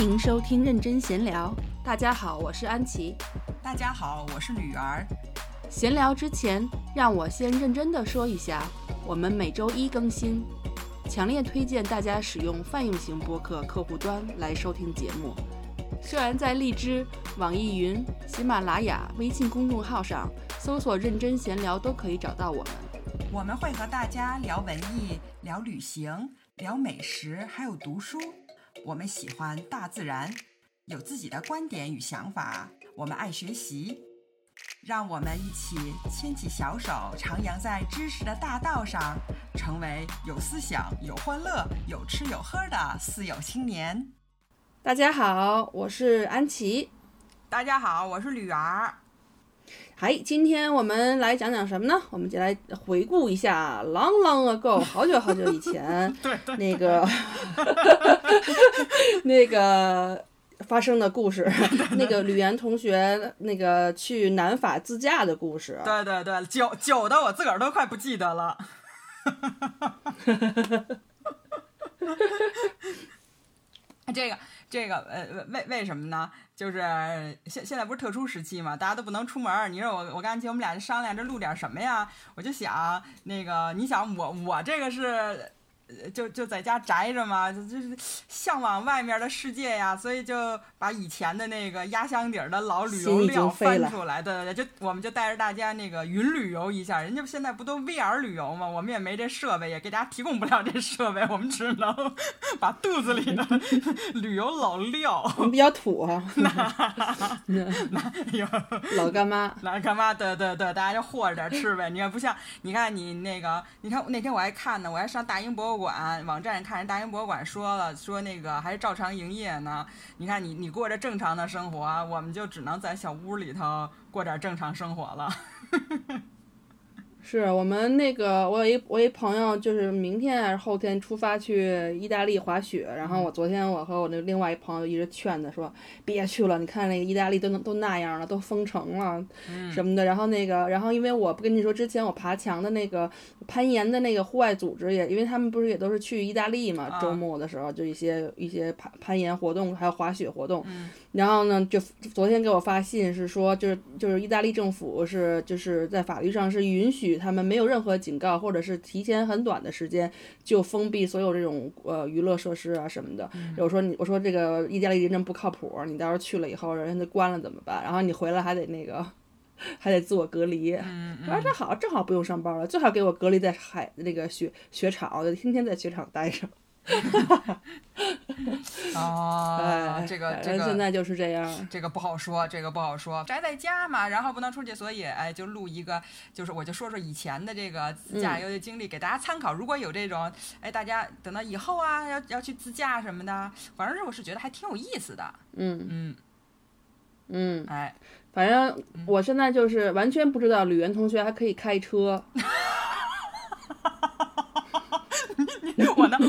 欢迎收听认真闲聊。大家好，我是安琪。大家好，我是吕儿。闲聊之前，让我先认真的说一下，我们每周一更新，强烈推荐大家使用泛用型播客客户端来收听节目。虽然在荔枝、网易云、喜马拉雅、微信公众号上搜索“认真闲聊”都可以找到我们。我们会和大家聊文艺、聊旅行、聊美食，还有读书。我们喜欢大自然，有自己的观点与想法。我们爱学习，让我们一起牵起小手，徜徉在知识的大道上，成为有思想、有欢乐、有吃有喝的四有青年。大家好，我是安琪。大家好，我是吕儿。嗨，今天我们来讲讲什么呢？我们就来回顾一下 long long ago，好久好久以前，对对，那个 那个发生的故事，那个吕岩同学那个去南法自驾的故事。对对对，久久的我自个儿都快不记得了。这个这个呃为为什么呢？就是现现在不是特殊时期嘛，大家都不能出门。你说我我跟安琪我们俩就商量着录点什么呀？我就想那个，你想我我这个是。就就在家宅着嘛，就就是向往外面的世界呀，所以就把以前的那个压箱底儿的老旅游料翻出来，对对对，就我们就带着大家那个云旅游一下。人家现在不都 VR 旅游嘛，我们也没这设备，也给大家提供不了这设备，我们只能 把肚子里的 旅游老料。我们比较土 哈，那那有老干妈，老干妈，对对对，大家就和着点吃呗。你看不像，你看你那个，你看那天我还看呢，我还上大英博物。馆网站看人大英博物馆说了，说那个还是照常营业呢。你看你你过着正常的生活，我们就只能在小屋里头过点正常生活了。是我们那个，我有一我一朋友，就是明天还是后天出发去意大利滑雪。然后我昨天我和我那另外一朋友一直劝他说别去了，你看那个意大利都能都那样了，都封城了什么的。然后那个，然后因为我不跟你说之前我爬墙的那个攀岩的那个户外组织也，因为他们不是也都是去意大利嘛，周末的时候就一些一些攀攀岩活动还有滑雪活动。然后呢，就昨天给我发信是说，就是就是意大利政府是就是在法律上是允许他们没有任何警告，或者是提前很短的时间就封闭所有这种呃娱乐设施啊什么的。我说你我说这个意大利人真不靠谱，你到时候去了以后人家关了怎么办？然后你回来还得那个 还得自我隔离。我说这好，正好不用上班了，最好给我隔离在海那个雪雪场，我就天天在雪场待着。哦，这个这个现在就是这样，这个不好说，这个不好说，宅在家嘛，然后不能出去，所以哎，就录一个，就是我就说说以前的这个自驾游的经历，给大家参考。如果有这种，哎，大家等到以后啊，要要去自驾什么的，反正是我是觉得还挺有意思的。嗯。嗯。嗯，哎，反正我现在就是完全不知道吕岩同学还可以开车。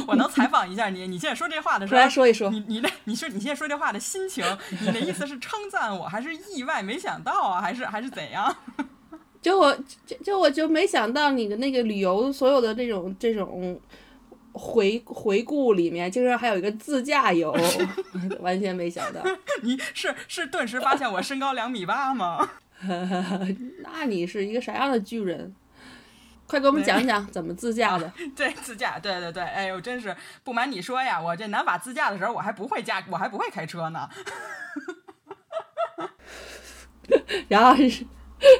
我能采访一下你，你现在说这话的时候，来说一说，你你那你说你现在说这话的心情，你的意思是称赞我，还是意外没想到啊，还是还是怎样？就我就就我就没想到你的那个旅游所有的这种这种回回顾里面，竟然还有一个自驾游，完全没想到。你是是顿时发现我身高两米八吗？那你是一个啥样的巨人？快给我们讲讲怎么自驾的？对，自驾，对对对，哎呦，真是不瞒你说呀，我这南法自驾的时候，我还不会驾，我还不会开车呢。然后是，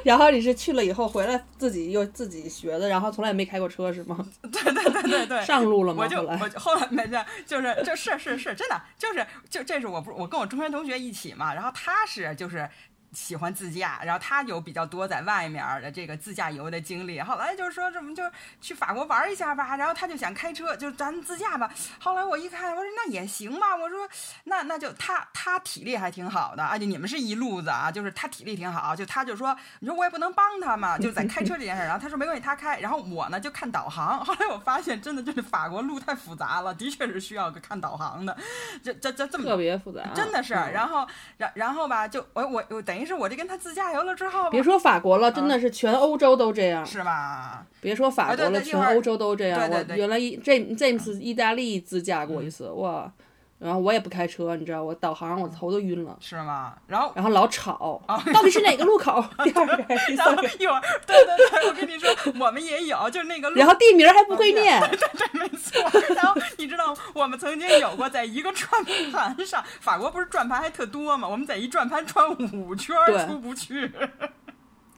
然后你是去了以后回来自己又自己学的，然后从来没开过车是吗？对对对对对，上路了吗？我就我后来没事，就是就是是是真的，就是就这是我不我跟我中学同学一起嘛，然后他是就是。喜欢自驾，然后他有比较多在外面的这个自驾游的经历。后来就是说，怎么就去法国玩一下吧？然后他就想开车，就咱自驾吧。后来我一看，我说那也行吧。我说那那就他他体力还挺好的，而且你们是一路子啊，就是他体力挺好。就他就说，你说我也不能帮他嘛，就在开车这件事。然后他说没关系，他开。然后我呢就看导航。后来我发现，真的就是法国路太复杂了，的确是需要个看导航的。这这这这么特别复杂，真的是。然后然然后吧，就我我我等于。是我这跟他自驾游了之后，别说法国了，真的是全欧洲都这样，是吧？别说法国了，全欧洲都这样。我原来 James James 意大利自驾过一次，哇，然后我也不开车，你知道，我导航我头都晕了，是吗？然后然后老吵，到底是哪个路口？第二个 第然后三个？一会儿，对对对，我跟你说，我们也有，就是那个路然后地名还不会念，对对，没错。然后你知道，我们曾经有过在一个转盘上，法国不是转盘还特多吗？我们在一转盘转五圈儿出不去。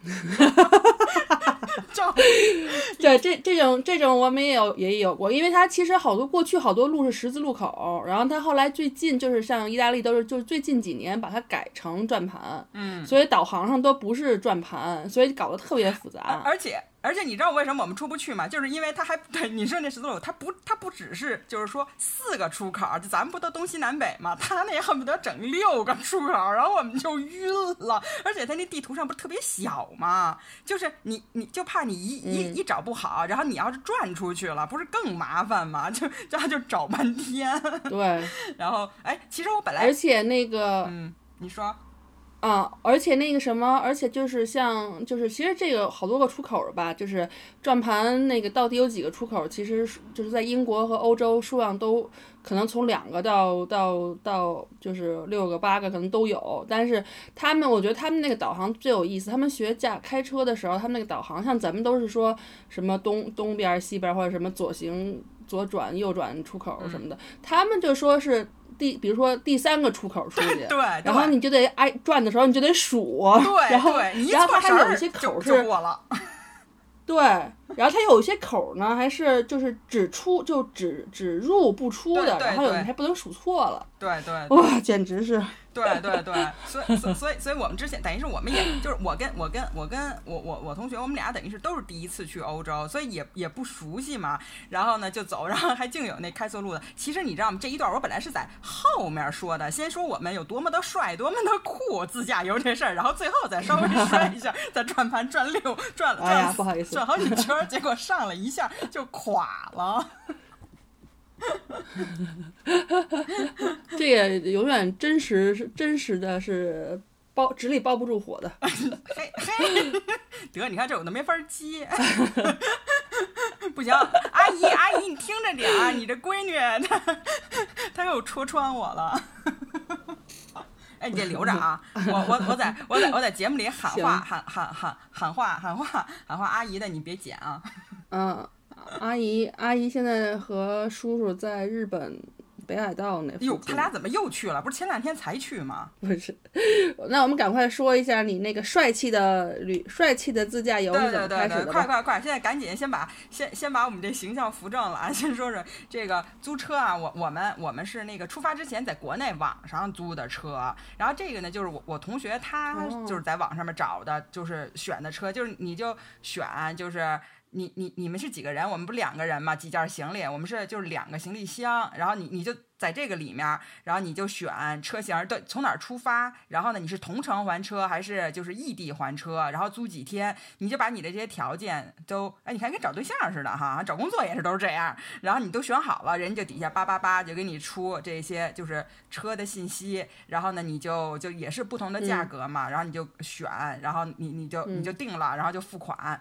照 对，这这种这种我们也有也有过，因为它其实好多过去好多路是十字路口，然后它后来最近就是像意大利都是就是最近几年把它改成转盘，嗯，所以导航上都不是转盘，所以搞得特别复杂。而且而且你知道为什么我们出不去吗？就是因为它还对你说那十字路口，它不它不只是就是说四个出口，就咱们不都东西南北吗？它那恨不得整六个出口，然后我们就晕了。而且它那地图上不是特别小吗？就是你你就怕你一一嗯一找不好，然后你要是转出去了，不是更麻烦吗？就这样就找半天。对，然后哎，其实我本来而且那个嗯，你说啊，而且那个什么，而且就是像就是其实这个好多个出口吧，就是转盘那个到底有几个出口，其实就是在英国和欧洲数量都可能从两个到到到就是六个八个可能都有，但是他们我觉得他们那个导航最有意思，他们学驾开车的时候，他们那个导航像咱们都是说什么东东边儿西边儿或者什么左行左转右转出口什么的，他们就说是第比如说第三个出口出去。对，然后你就得挨转的时候，你就得数，对 然后对，然后它还有一些就口就是过了。对，然后它有一些口呢，还是就是只出就只只入不出的，然后有对你还不能数错了，对对哇，简直是对对对，所以所以所以所以我们之前等于是我们也就是我跟我跟我跟我我我同学，我们俩等于是都是第一次去欧洲，所以也也不熟悉嘛。然后呢就走，然后还净有那开错路的。其实你知道吗？这一段我本来是在后面说的，先说我们有多么的帅，多么的酷，自驾游这事儿，然后最后再稍微说一下，再转盘转六转哎不好意思转好几圈儿，结果上了一下就垮了。这也永远真实是真实的是包纸里包不住火的，嘿嘿，得，你看这我都没法接。不行，阿姨阿姨，你听着点儿，你这闺女她她又戳穿我了。哎，你这留着啊！我我我在我在我在节目里喊话喊喊喊喊话喊话喊话，阿姨的你别剪啊！嗯，阿姨阿姨现在和叔叔在日本北海道那哟，他俩怎么又去了？不是前两天才去吗？不是，那我们赶快说一下你那个帅气的旅帅气的自驾游对是怎么对对对，开始的吧？快快快！现在赶紧先把先先把我们这形象扶正了啊！先说说这个租车啊，我我们我们是那个出发之前在国内网上租的车，然后这个呢就是我我同学他哦就是在网上面找的，就是选的车，就是你就选就是。你你你们是几个人？我们不两个人嘛，几件行李，我们是就是两个行李箱，然后你你就在这个里面，然后你就选车型，对，从哪儿出发，然后呢，你是同城还车还是就是异地还车，然后租几天，你就把你的这些条件都，哎，你看跟找对象似的哈，找工作也是都是这样，然后你都选好了，人家就底下叭叭叭就给你出这些就是车的信息，然后呢，你就就也是不同的价格嘛，然后你就选，然后你你就你就定了，然后就付款。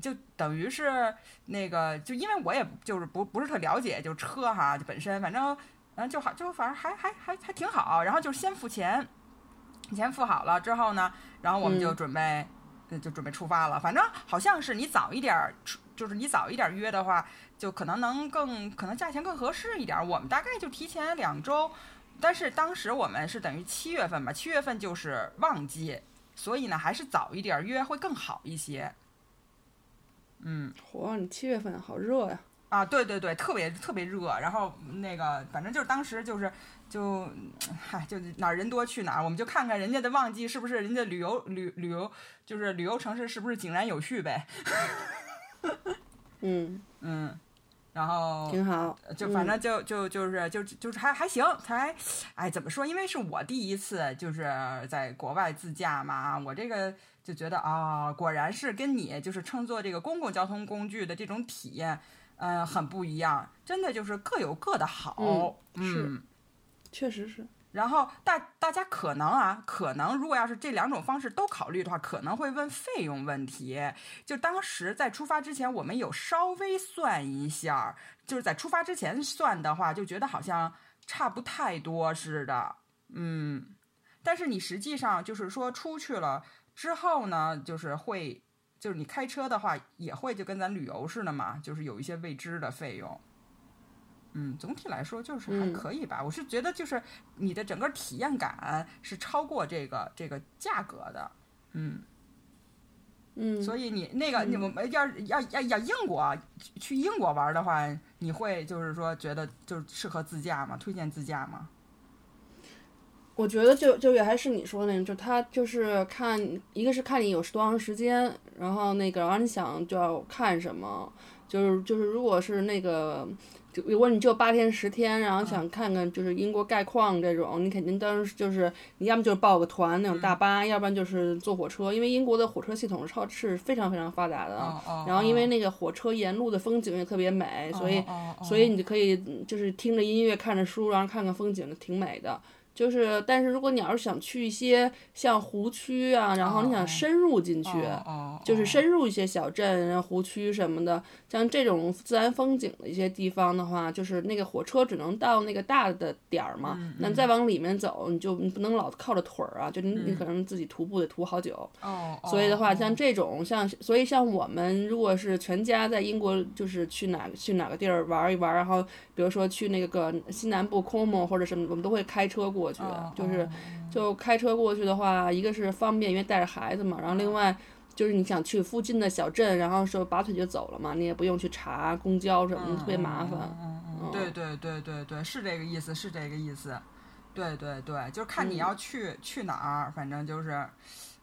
就等于是那个，就因为我也就是不不是特了解，就车哈，就本身反正嗯就好，就反正还还还还挺好。然后就先付钱，钱付好了之后呢，然后我们就嗯准备、呃就准备出发了。反正好像是你早一点儿出，就是你早一点儿约的话，就可能能更可能价钱更合适一点儿。我们大概就提前两周，但是当时我们是等于七月份吧，七月份就是旺季，所以呢还是早一点儿约会更好一些。嗯。火，你七月份好热呀！啊，对对对，特别特别热，然后那个反正就是当时就是就，嗨，就哪儿人多去哪儿，我们就看看人家的旺季是不是人家旅游旅旅游就是旅游城市是不是井然有序呗，嗯，嗯，然后挺好。就反正就就就是就就是还还行，才，哎，怎么说？因为是我第一次就是在国外自驾嘛，我这个就觉得啊、果然是跟你就是乘坐这个公共交通工具的这种体验，嗯、很不一样，真的就是各有各的好，嗯确实是。然后大大家可能啊，可能如果要是这两种方式都考虑的话，可能会问费用问题。就当时在出发之前，我们有稍微算一下，就是在出发之前算的话，就觉得好像差不太多似的。嗯，但是你实际上就是说出去了之后呢，就是会，就是你开车的话也会就跟咱旅游似的嘛，就是有一些未知的费用。嗯，总体来说就是还可以吧。我是觉得就是你的整个体验感是超过这个这个价格的。嗯嗯，所以你那个你们要要要要英国去英国玩的话，你会就是说觉得就是适合自驾吗？推荐自驾吗？我觉得就就也还是你说的那种，就他就是看一个是看你有多长时间，然后那个然后你想就要看什么，就是就是如果是那个。就如果你就八天十天，然后想看看就是英国概况这种，你肯定当时就是你要么就是报个团那种大巴，要不然就是坐火车，因为英国的火车系统超是非常非常发达的。然后因为那个火车沿路的风景也特别美，所以所以你就可以就是听着音乐看着书，然后看看风景，挺美的。就是，但是如果你要是想去一些像湖区啊，然后你想深入进去，就是深入一些小镇、湖区什么的，像这种自然风景的一些地方的话，就是那个火车只能到那个大的点儿嘛，那再往里面走，你就你不能老靠着腿儿啊，就你你可能自己徒步得徒好久。所以的话，像这种像，所以像我们如果是全家在英国，就是去哪去哪个地儿玩一玩，然后比如说去那个西南部 Como 或者什么，我们都会开车过。去就是，就开车过去的话，一个是方便，因为带着孩子嘛。然后另外就是你想去附近的小镇，然后说拔腿就走了嘛，你也不用去查公交什么的，特别麻烦。嗯嗯，对对对对对，是这个意思，是这个意思。对对对，就是看你要去去哪儿，反正就是。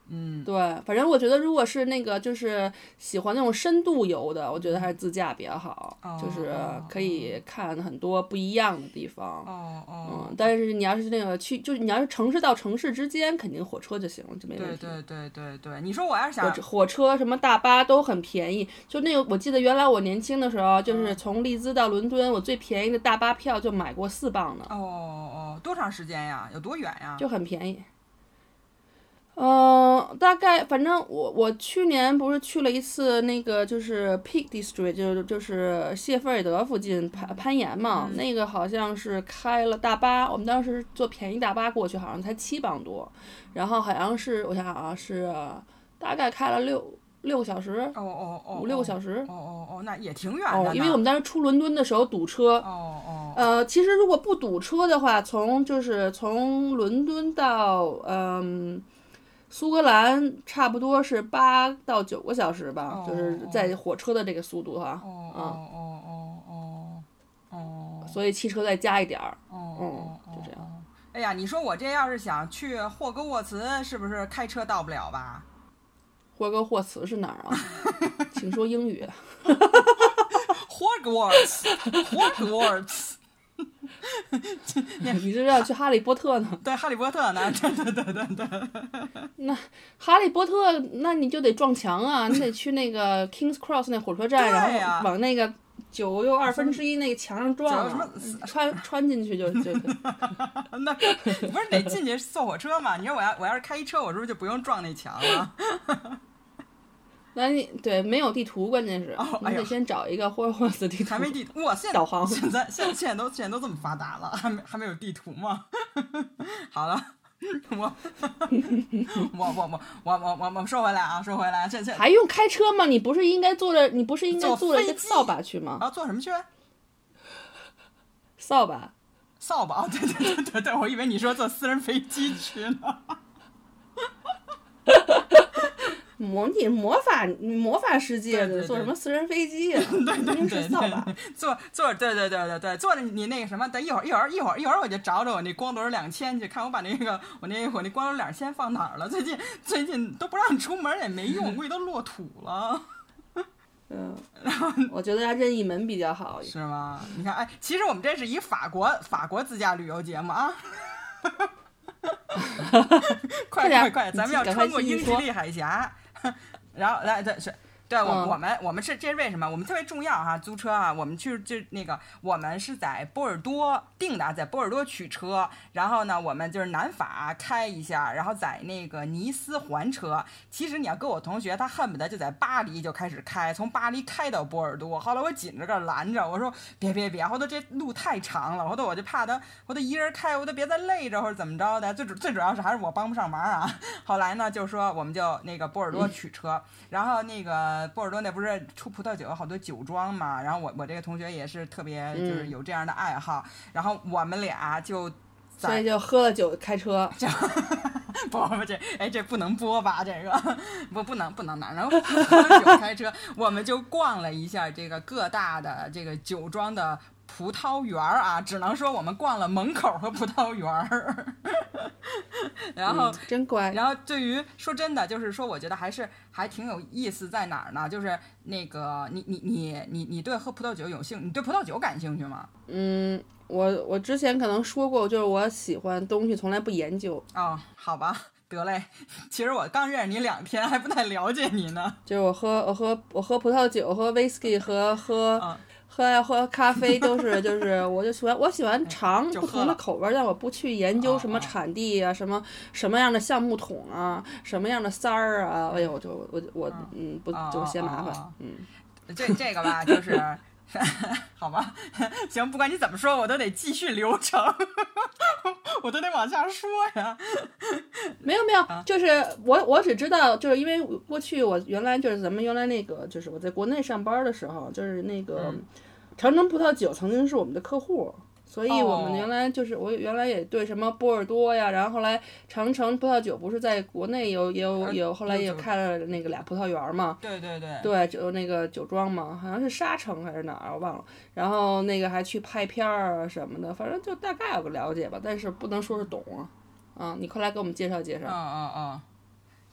嗯，对，反正我觉得，如果是那个就是喜欢那种深度游的，我觉得还是自驾比较好，就是可以看很多不一样的地方。哦哦。嗯，但是你要是那个去，就是你要是城市到城市之间，肯定火车就行了，就没问题。对对对对对，你说我要是想火车什么大巴都很便宜，就那个我记得原来我年轻的时候，就是从利兹到伦敦，我最便宜的大巴票就买过四磅呢。哦哦，多长时间呀？有多远呀？就很便宜。嗯，大概反正我我去年不是去了一次那个就是 Peak District，就是就是谢菲尔德附近攀攀岩嘛，那个好像是开了大巴，我们当时坐便宜大巴过去，好像才七磅多，然后好像是我想想啊，是大概开了六六个小时，哦哦哦，五六个小时，哦哦哦，那也挺远的。哦，因为我们当时出伦敦的时候堵车，哦哦，呃，其实如果不堵车的话，从就是从伦敦到嗯。苏格兰差不多是八到九个小时吧，就是在火车的这个速度哈，哦哦哦哦哦，所以汽车再加一点儿，嗯，就这样。哎呀，你说我这要是想去霍格沃茨，是不是开车到不了吧？霍格沃茨是哪儿啊？请说英语。Hogwarts，Hogwarts。你是要去哈利波特呢？对，哈利波特呢？对对对对对。那哈利波特，那你就得撞墙啊！你得去那个 Kings Cross 那火车站，然后往那个九又二分之一那个墙上撞，穿穿进去就就。那不是得进去坐火车吗？你说我要我要是开车，我是不是就不用撞那墙了？那你对没有地图，关键是，你得先找一个或或死地图。还没地图哇！现在 现在现在都现在都这么发达了，还没还没有地图吗？好了，我 我我我我我我说回来啊，说回来这这还用开车吗？你不是应该坐着？你不是应该坐了一个扫把去吗？啊，坐什么去？扫把？扫把？对对对对，我以为你说坐私人飞机去呢。魔你魔法魔法世界的坐什么私人飞机 呀？对对是扫把。坐坐对对对对对，坐着你那个什么，等一会儿一会儿一会儿一会儿我就找找我那光轮两千去看我把那个我那我那光轮两千放哪儿了？最近最近都不让你出门也没用，估计都落土了。嗯，然后我觉得要任意门比较好。是吗？你看，哎，其实我们这是一法国法国自驾旅游节目啊。快快快，咱们要穿过英吉利海峡。然后来，这是对我嗯我们我们是这是为什么？我们特别重要哈，租车啊，我们去就那个我们是在波尔多定的，在波尔多取车，然后呢，我们就是南法开一下，然后在那个尼斯还车。其实你要跟我同学，他恨不得就在巴黎就开始开，从巴黎开到波尔多。后来我紧着个拦着，我说别别别，后头这路太长了，后头我就怕他，我都一人开，我都别再累着或者怎么着的。最主最主要是还是我帮不上忙啊。后来呢，就说我们就那个波尔多取车，然后那个波尔多那不是出葡萄酒好多酒庄嘛，然后我我这个同学也是特别就是有这样的爱好，然后我们俩就在所以就喝了酒开车。不不这哎这不能播吧这个不不能不能拿，然后喝酒开车，我们就逛了一下这个各大的这个酒庄的。葡萄园儿啊，只能说我们逛了门口和葡萄园儿，然后嗯真乖。然后对于说真的，就是说，我觉得还是还挺有意思，在哪儿呢？就是那个你你你你你对喝葡萄酒有兴，你对葡萄酒感兴趣吗？嗯，我我之前可能说过，就是我喜欢东西从来不研究，哦，好吧，得嘞。其实我刚认识你两天，还不太了解你呢。就是我喝我喝我喝葡萄酒、喝 whisky 和喝、嗯喝喝咖啡都是就是我就喜欢我喜欢尝不同的口味儿，但我不去研究什么产地啊，什么什么样的橡木桶啊，什么样的塞儿啊，哎呦，我就我我嗯不哦就嫌麻烦嗯。这这个吧，就是。好吧，行，不管你怎么说，我都得继续流程，我都得往下说呀。没有没有，啊。就是我我只知道，就是因为过去我原来就是咱们原来那个，就是我在国内上班的时候，就是那个嗯。长城葡萄酒曾经是我们的客户，所以我们哦原来就是我原来也对什么波尔多呀，然后后来长城葡萄酒不是在国内有也有呃有后来也开了那个俩葡萄园嘛，对对对，对，就那个酒庄嘛，好像是沙城还是哪儿，我忘了。然后那个还去拍片儿啊什么的，反正就大概有个了解吧，但是不能说是懂啊。啊，你快来给我们介绍介绍。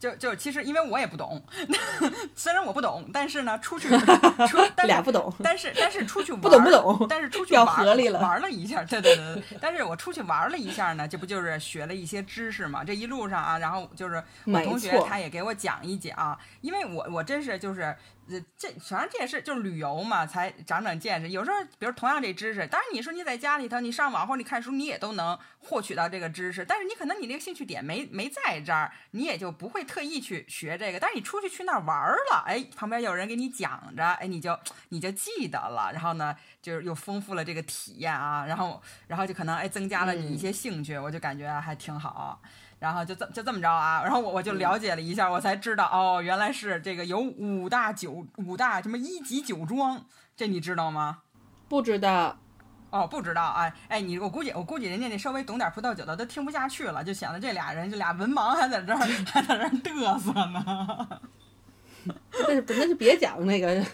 就就其实因为我也不懂，虽然我不懂，但是呢，出去出但俩不懂，但是但是出去玩不懂不懂但是出去要玩合理了玩了一下，对对对对，但是我出去玩了一下呢，这不就是学了一些知识嘛？这一路上啊，然后就是我同学他也给我讲一讲，因为我我真是就是。呃，这反正这也是就是旅游嘛，才长长见识。有时候，比如同样这知识，当然你说你在家里头，你上网或者你看书，你也都能获取到这个知识。但是你可能你那个兴趣点没没在这儿，你也就不会特意去学这个。但是你出去去那儿玩了，哎，旁边有人给你讲着，哎，你就你就记得了。然后呢，就是又丰富了这个体验啊，然后然后就可能哎增加了你一些兴趣，我就感觉还挺好。然后就这就这么着啊，然后我我就了解了一下，我才知道哦，原来是这个有五大酒五大什么一级酒庄，这你知道吗？不知道。哦，不知道啊哎，你我估计我估计人家那稍微懂点葡萄酒的都听不下去了，就想着这俩人就俩文盲还在这儿 还在这儿嘚瑟呢。但是那就别讲那个，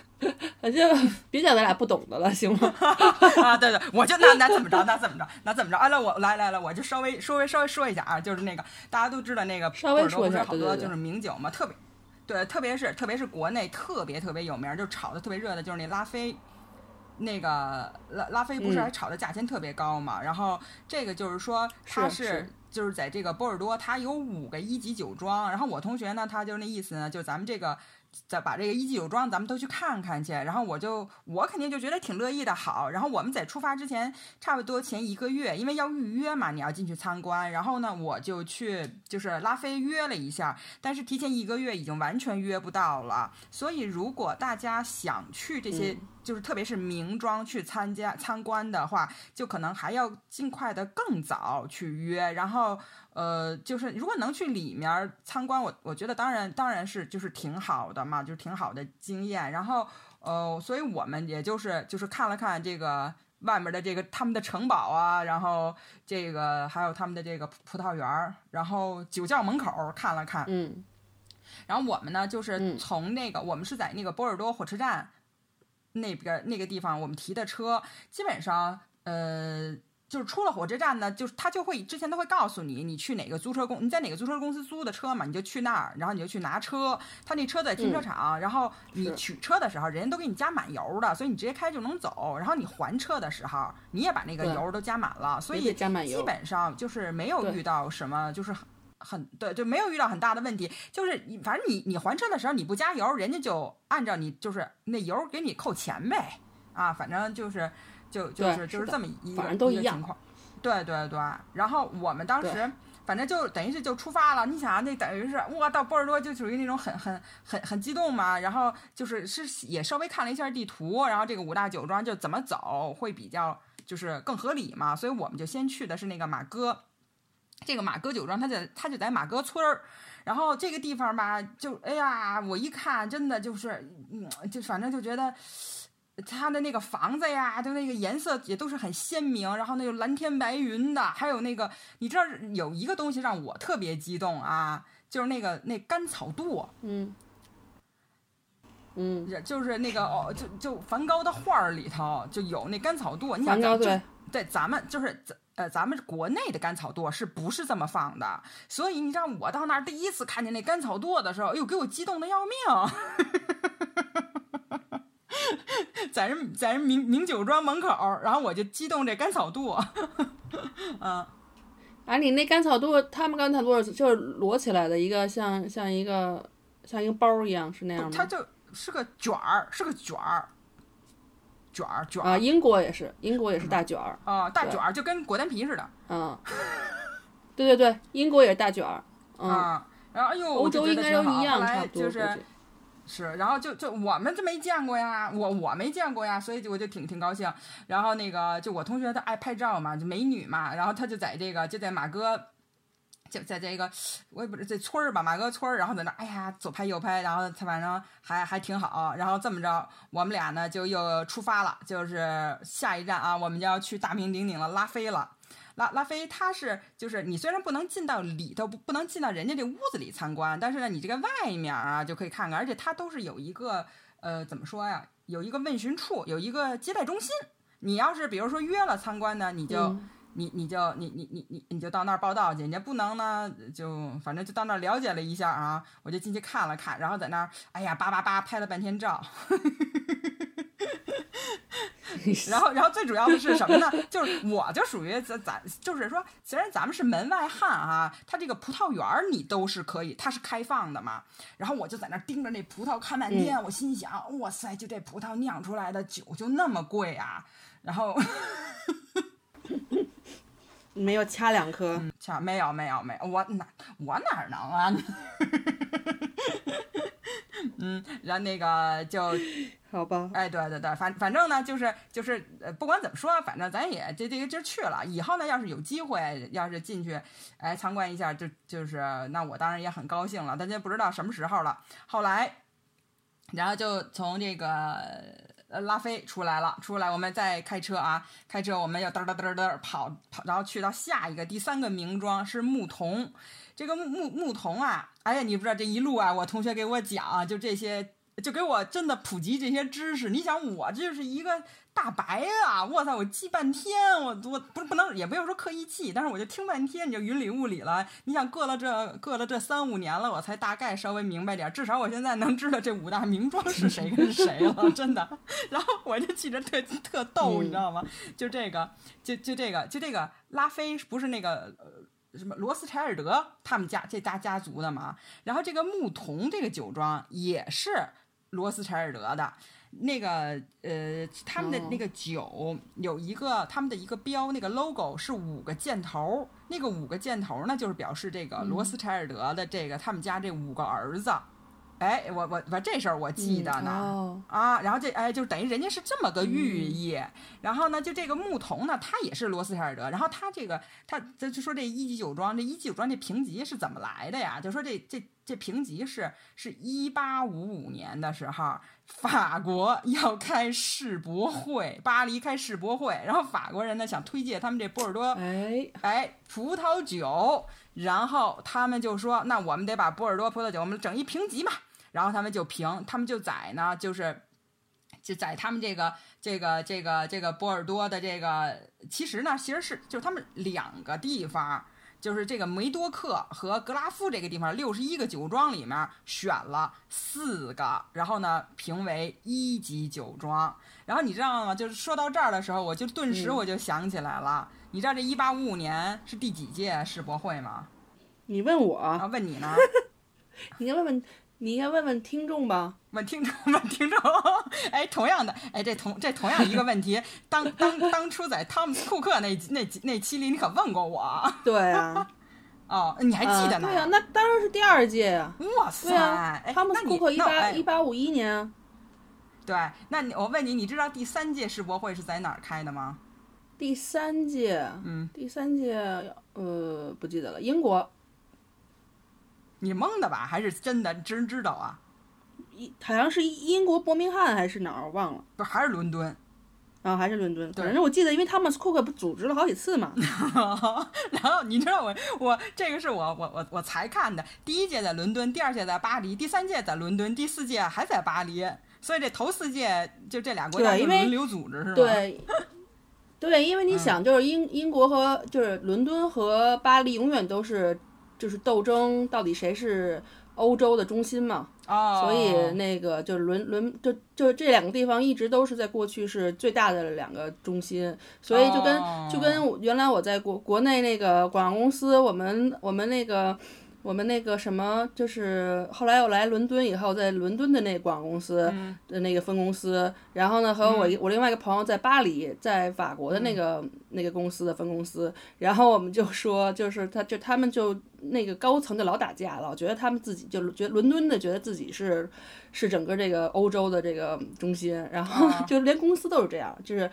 就别讲咱俩不懂的了，行吗？啊，对对，我就那那怎么着，那怎么着，那怎么着？啊，那我来来来，我就稍微稍微稍微说一下啊，就是那个大家都知道那个稍微波尔多说一下不是好多就是名酒嘛，特别对，特别是特别是国内特别特别有名儿，就炒的特别热的，就是那拉菲。那个拉拉菲不是嗯还炒的价钱特别高嘛？然后这个就是说它是是就是在这个波尔多，它有五个一级酒庄。然后我同学呢，他就是那意思呢，就咱们这个再把这个一级酒庄咱们都去看看去。然后我就我肯定就觉得挺乐意的，好。然后我们在出发之前差不多前一个月，因为要预约嘛，你要进去参观。然后呢，我就去就是拉菲约了一下，但是提前一个月已经完全约不到了。所以如果大家想去这些，就是特别是名庄去参加参观的话，就可能还要尽快的更早去约，然后呃，就是如果能去里面参观，我我觉得当然当然是就是挺好的嘛，就是挺好的经验。然后呃，所以我们也就是就是看了看这个外面的这个他们的城堡啊，然后这个还有他们的这个葡葡萄园儿，然后酒窖门口看了看，嗯然后我们呢，就是嗯从那个、我们是在那个波尔多火车站那边那个地方，我们提的车，基本上呃。就是出了火车站呢，就是他就会之前都会告诉你，你去哪个租车公，你在哪个租车公司租的车嘛，你就去那儿，然后你就去拿车。他那车在停车场，然后你取车的时候，人家都给你加满油的，所以你直接开就能走。然后你还车的时候，你也把那个油都加满了，所以基本上就是没有遇到什么就是很对，就没有遇到很大的问题。就是你反正你你还车的时候你不加油，人家就按照你就是那油给你扣钱呗。啊，反正就是就就是就是这么一个一个情况。对对对，然后我们当时。反正就等于是就出发了，你想啊，那等于是哇，到波尔多就属于那种很很很很激动嘛。然后就是是也稍微看了一下地图，然后这个五大酒庄就怎么走会比较就是更合理嘛。所以我们就先去的是那个马哥，这个马哥酒庄，它在它就在马哥村儿。然后这个地方吧，就哎呀，我一看真的就是，嗯，就反正就觉得。他的那个房子呀，就那个颜色也都是很鲜明，然后那个蓝天白云的，还有那个，你知道有一个东西让我特别激动啊，就是那个那甘草垛，嗯，嗯，就是那个哦，就就梵高的画儿里头就有那甘草垛，你想对对，咱们就是咱呃咱们国内的甘草垛是不是这么放的？所以你知道我到那儿第一次看见那甘草垛的时候，哎呦，给我激动的要命。在人，在人名名酒庄门口，然后我就激动这甘草肚，嗯，啊，你那甘草肚，他们甘草垛就是摞起来的一个，像像一个像一个包一样，是那样吗？它就是个卷儿，是个卷儿，卷儿卷儿啊。英国也是，英国也是大卷儿啊，大卷儿就跟果丹皮似的，嗯，对对对，英国也是大卷儿，嗯，然后哎呦，欧洲应该都一样，差不多。是，是然后就就我们就没见过呀，我我没见过呀，所以就我就挺挺高兴。然后那个就我同学他爱拍照嘛，就美女嘛，然后他就在这个就在马哥，就在这个我也不知这村儿吧，马哥村儿，然后在那哎呀左拍右拍，然后他反正还还挺好。然后这么着，我们俩呢就又出发了，就是下一站啊，我们就要去大名鼎鼎的拉菲了。拉拉菲，它是就是你虽然不能进到里头，不不能进到人家这屋子里参观，但是呢，你这个外面啊就可以看看，而且它都是有一个呃怎么说呀，有一个问询处，有一个接待中心。你要是比如说约了参观呢，你就你你就你你你你你就到那儿报道去，你不能呢就反正就到那儿了解了一下啊，我就进去看了看，然后在那儿哎呀叭叭叭拍了半天照。然后，然后最主要的是什么呢？就是我就属于咱咱，就是说，虽然咱们是门外汉啊，他这个葡萄园你都是可以，它是开放的嘛。然后我就在那盯着那葡萄看半天，我心想，哇塞，就这葡萄酿出来的酒就那么贵啊！然后 没有掐两颗，掐没有没有没有，我哪我哪能啊？嗯，然后那个就。好吧，哎，对对对，反反正呢，就是就是，呃，不管怎么说，反正咱也这这个就去了。以后呢，要是有机会，要是进去，哎，参观一下，就就是，那我当然也很高兴了。大家不知道什么时候了。后来，然后就从这个呃拉菲出来了，出来我们再开车啊，开车我们要嘚嘚嘚嘚跑跑，然后去到下一个第三个名庄是牧童。这个牧牧牧童啊，哎呀，你不知道这一路啊，我同学给我讲，就这些。就给我真的普及这些知识，你想我就是一个大白啊！我操，我记半天，我我不是不能，也不要说刻意记，但是我就听半天，你就云里雾里了。你想，过了这过了这三五年了，我才大概稍微明白点，至少我现在能知道这五大名庄是谁跟谁了，真的。然后我就记着特特逗，你知道吗？就这个，就就这个，就这个拉菲不是那个呃什么罗斯柴尔德他们家这大家族的嘛？然后这个牧童这个酒庄也是。罗斯柴尔德的那个呃，他们的那个酒有一个他们的一个标，那个 logo 是五个箭头，那个五个箭头呢，就是表示这个罗斯柴尔德的这个他们家这五个儿子。哎，我我我这事儿我记得呢。啊，然后这哎就等于人家是这么个寓意，然后呢就这个牧童呢他也是罗斯柴尔德，然后他这个他就就说这一级酒庄这一级酒庄这评级是怎么来的呀？就说这这这评级是是一八五五年的时候，法国要开世博会，巴黎开世博会，然后法国人呢想推介他们这波尔多哎。哎葡萄酒，然后他们就说那我们得把波尔多葡萄酒我们整一评级嘛。然后他们就评，他们就在呢，就是就在他们这个这个这个这个波尔多的这个，其实呢，其实是就是他们两个地方，就是这个梅多克和格拉夫这个地方，六十一个酒庄里面选了四个，然后呢评为一级酒庄。然后你知道吗？就是说到这儿的时候，我就顿时我就想起来了，你知道这一八五五年是第几届世博会吗？你问我，啊，问你呢？你问问，你应该问问听众吧。问听众，问听众，哎，同样的，哎，这同这同样一个问题，当当当初在汤姆斯库克那那那期里，你可问过我，对啊，哦，你还记得呢？啊对呀、那当然是第二届呀、哇塞，汤姆斯库克一八一八五一年啊，对，那你我问你，你知道第三届世博会是在哪儿开的吗？第三届，嗯，第三届，呃，不记得了，英国，你蒙的吧？还是真的真知道啊？一好像是英国伯明翰还是哪儿，我忘了。不，还是伦敦？然后还是伦敦，对反正我记得，因为汤姆斯库克不组织了好几次嘛。然后你知道我我这个是我我我我才看的，第一届在伦敦，第二届在巴黎，第三届在伦敦，第四届还在巴黎，所以这头四届就这俩国家轮流组织是吧？对，对，因为你嗯想，就是英英国和就是伦敦和巴黎永远都是就是斗争，到底谁是欧洲的中心嘛。哦，所以那个就伦伦就就这两个地方一直都是在过去是最大的两个中心，所以就跟、就跟原来我在国国内那个广告公司，我们我们那个。我们那个什么，就是后来我来伦敦以后，在伦敦的那广告公司的那个分公司，然后呢，和我一我另外一个朋友在巴黎，在法国的那个那个公司的分公司，然后我们就说，就是他就他们就那个高层就老打架，老觉得他们自己就觉得伦敦的觉得自己是是整个这个欧洲的这个中心，然后啊。就连公司都是这样，就是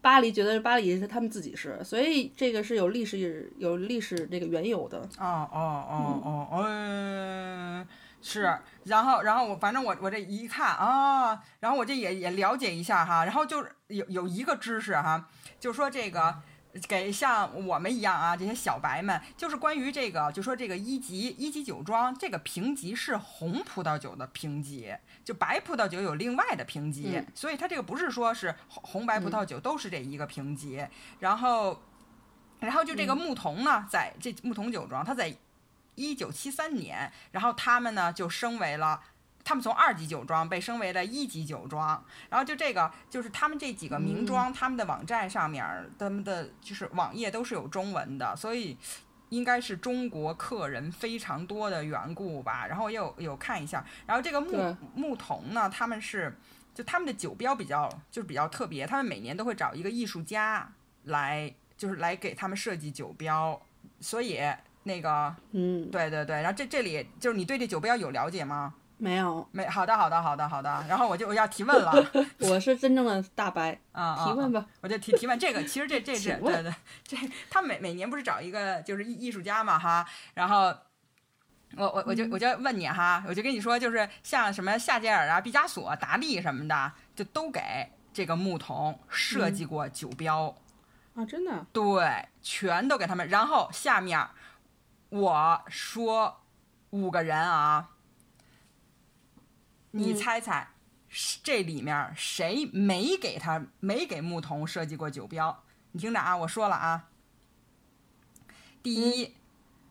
巴黎觉得巴黎是他们自己是，所以这个是有历史有历史这个缘由的。哦哦哦哦，嗯，是，然后然后我反正我我这一看啊，然后我这也也了解一下哈，然后就是有有一个知识哈，就是说这个。给像我们一样啊，这些小白们，就是关于这个，就说这个一级一级酒庄这个评级是红葡萄酒的评级，就白葡萄酒有另外的评级，嗯所以它这个不是说是红红白葡萄酒都是这一个评级，然后然后就这个牧童呢，在这牧童酒庄，它在一九七三年，然后他们呢就升为了。他们从二级酒庄被升为了一级酒庄，然后就这个就是他们这几个名庄，他们的网站上面儿，他们的就是网页都是有中文的，所以应该是中国客人非常多的缘故吧。然后又有有看一下，然后这个牧对牧童呢，他们是就他们的酒标比较就是比较特别，他们每年都会找一个艺术家来就是来给他们设计酒标，所以那个嗯，对对对，然后这这里就是你对这酒标有了解吗？没有，没，好的好的好的好的，然后我就我要提问了 我是真正的大白，啊啊！提问吧。我就提提问这个，其实这 这是对对，这他每每年不是找一个就是艺艺术家嘛哈，然后我我我就我就问你哈，我就跟你说，就是像什么夏加尔啊、毕加索、达利什么的，就都给这个牧童设计过酒标，啊，真的，对，全都给他们。然后下面我说五个人啊，你嗯猜猜，是这里面谁没给他没给牧童设计过酒标？你听着啊，我说了啊，第一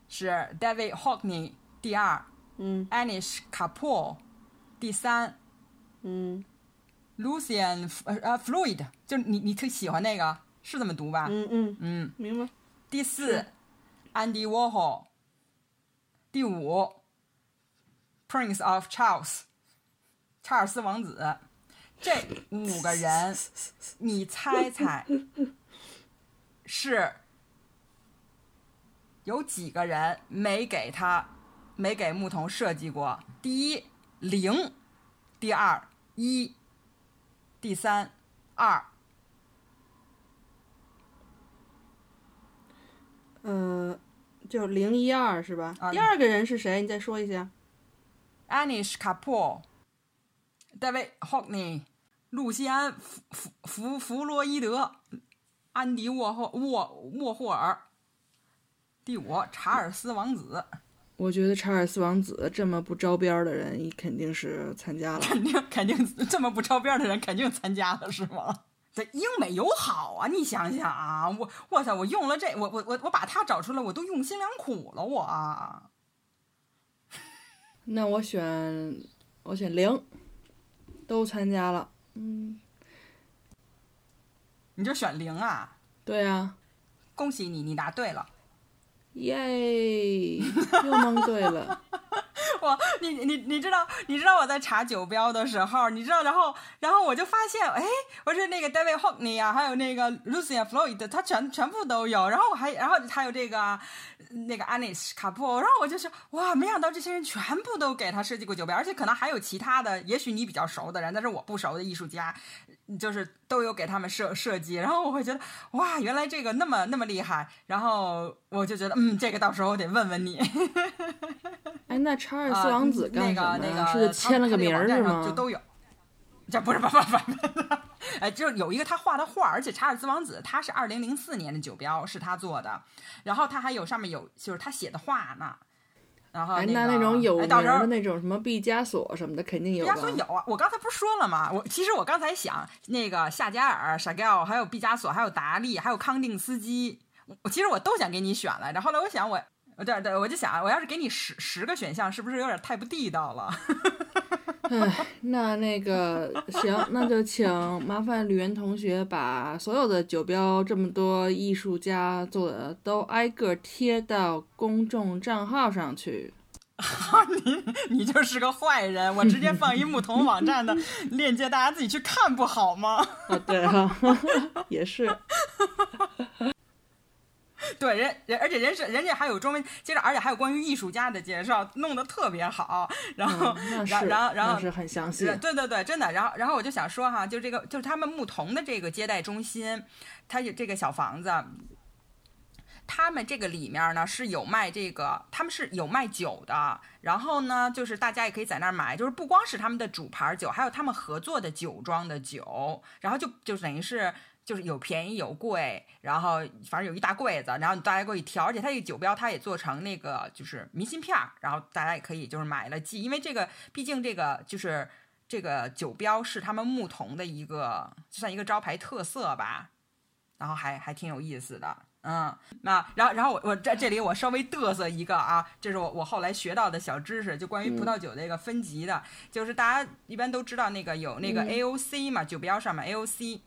是 David Hockney，第二嗯 Anish Kapoor，第三嗯 Lucian 呃呃 Floyd，就是你你特喜欢那个是这么读吧？嗯嗯，嗯。明白。第四，Andy Warhol。第五，Prince of Charles，查尔斯王子。这五个人，你猜猜是有几个人没给他没给牧童设计过？第一零，第二一，第三二。嗯、就零一二是吧？啊第二个人是谁？你再说一下。Anish Kapoor、David Hockney、路西安·弗弗弗弗洛伊德、安迪沃霍沃沃霍尔。第五，查尔斯王子，我觉得查尔斯王子这么不着边的人，肯定是参加了。肯定肯定这么不着边的人肯定参加了是吗？这英美友好啊，你想想啊，我我操，我用了这，我我我我把它找出来，我都用心良苦了，我啊。那我选，我选零，都参加了。嗯，你就选零啊，对啊，恭喜你，你答对了。耶，又蒙对了。我，你你你知道，你知道我在查酒标的时候，你知道，然后然后我就发现，哎，我说那个 David Hockney 啊，还有那个 Lucia Floyd，他全全部都有，然后我还然后还有这个那个 Anis 卡普，然后我就说，哇，没想到这些人全部都给他设计过酒标，而且可能还有其他的，也许你比较熟的人，但是我不熟的艺术家，就是都有给他们设设计，然后我会觉得，哇，原来这个那么那么厉害，然后我就觉得，嗯，这个到时候我得问问你。哎，那查尔斯王子干什么？那个是签了个名儿是吗？就都有，这不是不不不，哎，就有一个他画的画，而且查尔斯王子他是二零零四年的酒标是他做的，然后他还有上面有就是他写的话呢。然后那那种有名的那种什么毕加索什么的肯定有。毕加索有啊，我刚才不是说了吗？我其实我刚才想那个夏加尔、沙盖还有毕加索，还有达利，还有康定斯基，我其实我都想给你选来着。后来我想我。对对，我就想，我要是给你十十个选项，是不是有点太不地道了？哎，那那个行，那就请麻烦吕岩同学把所有的酒标这么多艺术家做的都挨个贴到公众账号上去。你你就是个坏人，我直接放一牧童网站的 链接，大家自己去看不好吗？啊，对哈，也是。对人人，而且人是人家还有专门，接着而且还有关于艺术家的介绍，弄得特别好。然后，然后，然后，然后是很详细。对对对，真的。然后，然后我就想说哈，就这个，就是他们牧童的这个接待中心，它有这个小房子，他们这个里面呢是有卖这个，他们是有卖酒的。然后呢，就是大家也可以在那儿买，就是不光是他们的主牌酒，还有他们合作的酒庄的酒。然后就就等于是。就是有便宜有贵，然后反正有一大柜子，然后你大家过去挑，而且它这个酒标它也做成那个就是明信片儿，然后大家也可以就是买了寄，因为这个毕竟这个就是这个酒标是他们牧童的一个算一个招牌特色吧，然后还还挺有意思的，嗯，那然后然后我我在这里我稍微嘚瑟一个啊，这是我我后来学到的小知识，就关于葡萄酒这个分级的，就是大家一般都知道那个有那个 AOC 嘛，酒标上面 AOC。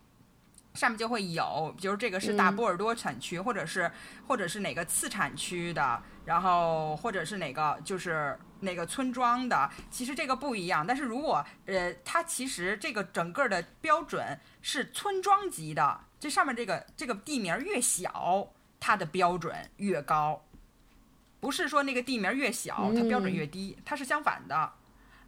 上面就会有，比如这个是大波尔多产区，或者是或者是哪个次产区的，然后或者是哪个就是哪个村庄的，其实这个不一样。但是如果呃，它其实这个整个的标准是村庄级的，这上面这个这个地名越小，它的标准越高，不是说那个地名越小，它标准越低，它是相反的。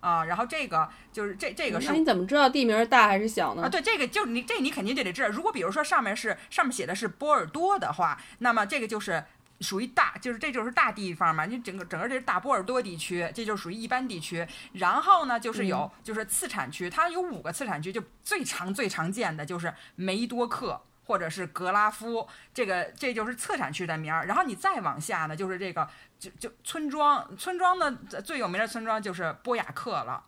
啊，然后这个就是这这个是，那你怎么知道地名大还是小呢？啊，对，这个就是你这你肯定就得知道。如果比如说上面是上面写的是波尔多的话，那么这个就是属于大，就是这就是大地方嘛。你整个整个这是大波尔多地区，这就属于一般地区。然后呢，就是有就是次产区，它有五个次产区，就最常最常见的就是梅多克。或者是格拉夫，这个这就是次产区的名儿。然后你再往下呢，就是这个就就村庄，村庄呢最有名的村庄就是波雅克了。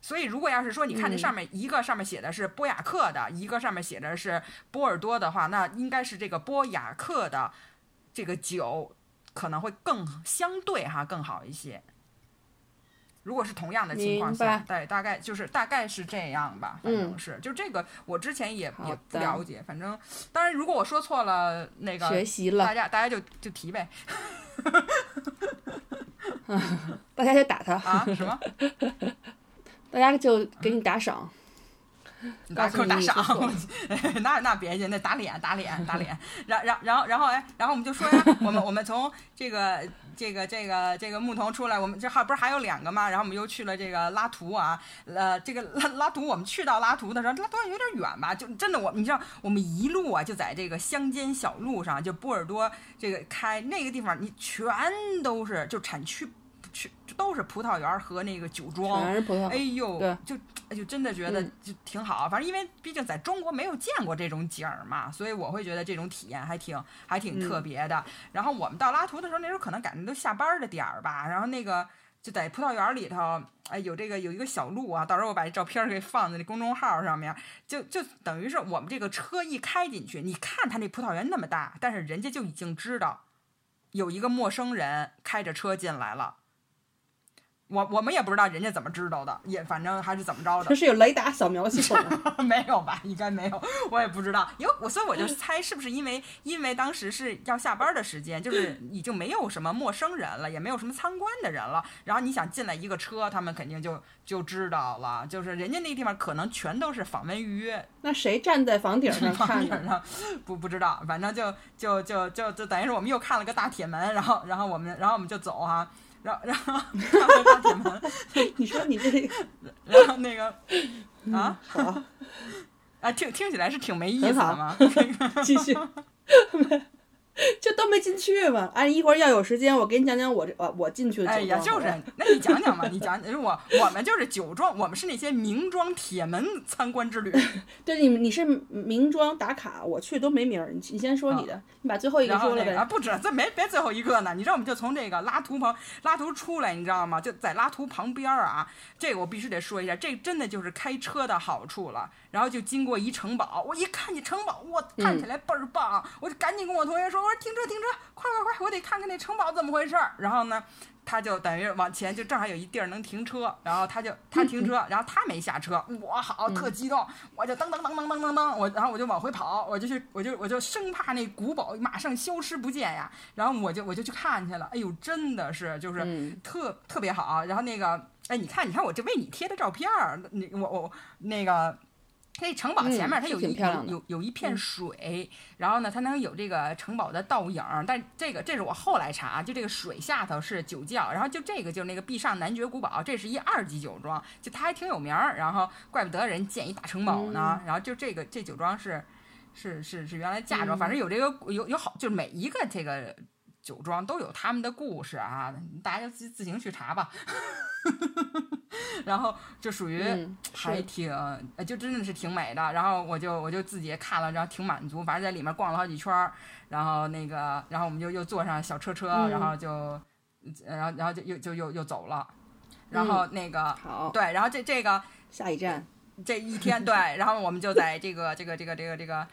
所以如果要是说你看这上面一个上面写的是波雅克的，一个上面写的是波尔多的话，那应该是这个波雅克的这个酒可能会更相对哈更好一些。如果是同样的情况下，对，大概就是大概是这样吧，反正是，就这个我之前也也不了解，反正当然如果我说错了，那个学习了，大家大家就就提呗，大家就打他。啊？什么？大家就给你打赏。打扣打赏，那那别介，那打脸打脸打脸。然然然后然后哎，然后我们就说呀，我们我们从这个这个这个这个牧童出来，我们这还不是还有两个吗？然后我们又去了这个拉图啊，呃，这个拉拉图，我们去到拉图的时候，拉图有点远吧？就真的我，你知道，我们一路啊就在这个乡间小路上，就波尔多这个开那个地方，你全都是就产区。去都是葡萄园和那个酒庄，全是葡萄。哎呦，就就真的觉得就挺好。反正因为毕竟在中国没有见过这种景儿嘛，所以我会觉得这种体验还挺还挺特别的。然后我们到拉图的时候，那时候可能赶上都下班的点儿吧。然后那个就在葡萄园里头，哎，有这个有一个小路啊。到时候我把这照片给放在那公众号上面。就就等于是我们这个车一开进去，你看他那葡萄园那么大，但是人家就已经知道有一个陌生人开着车进来了。我我们也不知道人家怎么知道的，也反正还是怎么着的。这是有雷达扫描系统吗？没有吧？应该没有，我也不知道。因为我所以我就猜是不是因为因为当时是要下班的时间，就是已经没有什么陌生人了，也没有什么参观的人了。然后你想进来一个车，他们肯定就就知道了。就是人家那地方可能全都是访问预约。那谁站在房顶上看着呢 不不知道，反正就就就就就等于是我们又看了个大铁门，然后然后我们然后我们就走哈、然后然后 你说你这个然后那个啊好，啊听听起来是挺没意思的嘛。继续。就都没进去嘛，哎，一会儿要有时间，我给你讲讲我这我我进去的哎呀，就是，那你讲讲嘛，你讲，我我们就是酒庄，我们是那些名庄铁门参观之旅。对你你是名庄打卡，我去都没名儿。你你先说你的，你把最后一个说了那个啊，呗。不止，这没别最后一个呢。你知道，我们就从这个拉图旁拉图出来，你知道吗？就在拉图旁边儿啊。这个我必须得说一下，这真的就是开车的好处了。然后就经过一城堡，我一看见城堡，我看起来倍儿棒，我就赶紧跟我同学说：“我说停车停车，快快快，我得看看那城堡怎么回事儿。”然后呢？他就等于往前，就正好有一地儿能停车，然后他就他停车，然后他没下车，我好特激动，我就噔噔噔噔噔噔噔，我然后我就往回跑，我就去，我就我就生怕那古堡马上消失不见呀，然后我就我就去看去了，哎呦，真的是就是嗯特、特别好，然后那个哎，你看你看我这为你贴的照片儿，你我我那个。这城堡前面它有一、有有有一片嗯。水，然后呢，它能有这个城堡的倒影儿，但这个这是我后来查，就这个水下头是酒窖，然后就这个就是那个壁上男爵古堡，这是一二级酒庄，就它还挺有名儿，然后怪不得人建一大城堡呢，然后就这个这酒庄是是是是原来嫁妆，反正有这个有有好，就是每一个这个酒庄都有他们的故事啊，大家就自自行去查吧。然后就属于还挺，呃，就真的是挺美的。然后我就我就自己也看了，然后挺满足，反正在里面逛了好几圈儿。然后那个，然后我们就又坐上小车车，嗯然后就，然后然后就又就又又走了。然后那个，好，对，然后这这个下一站。这一天对，然后我们就在这个这个这个这个这个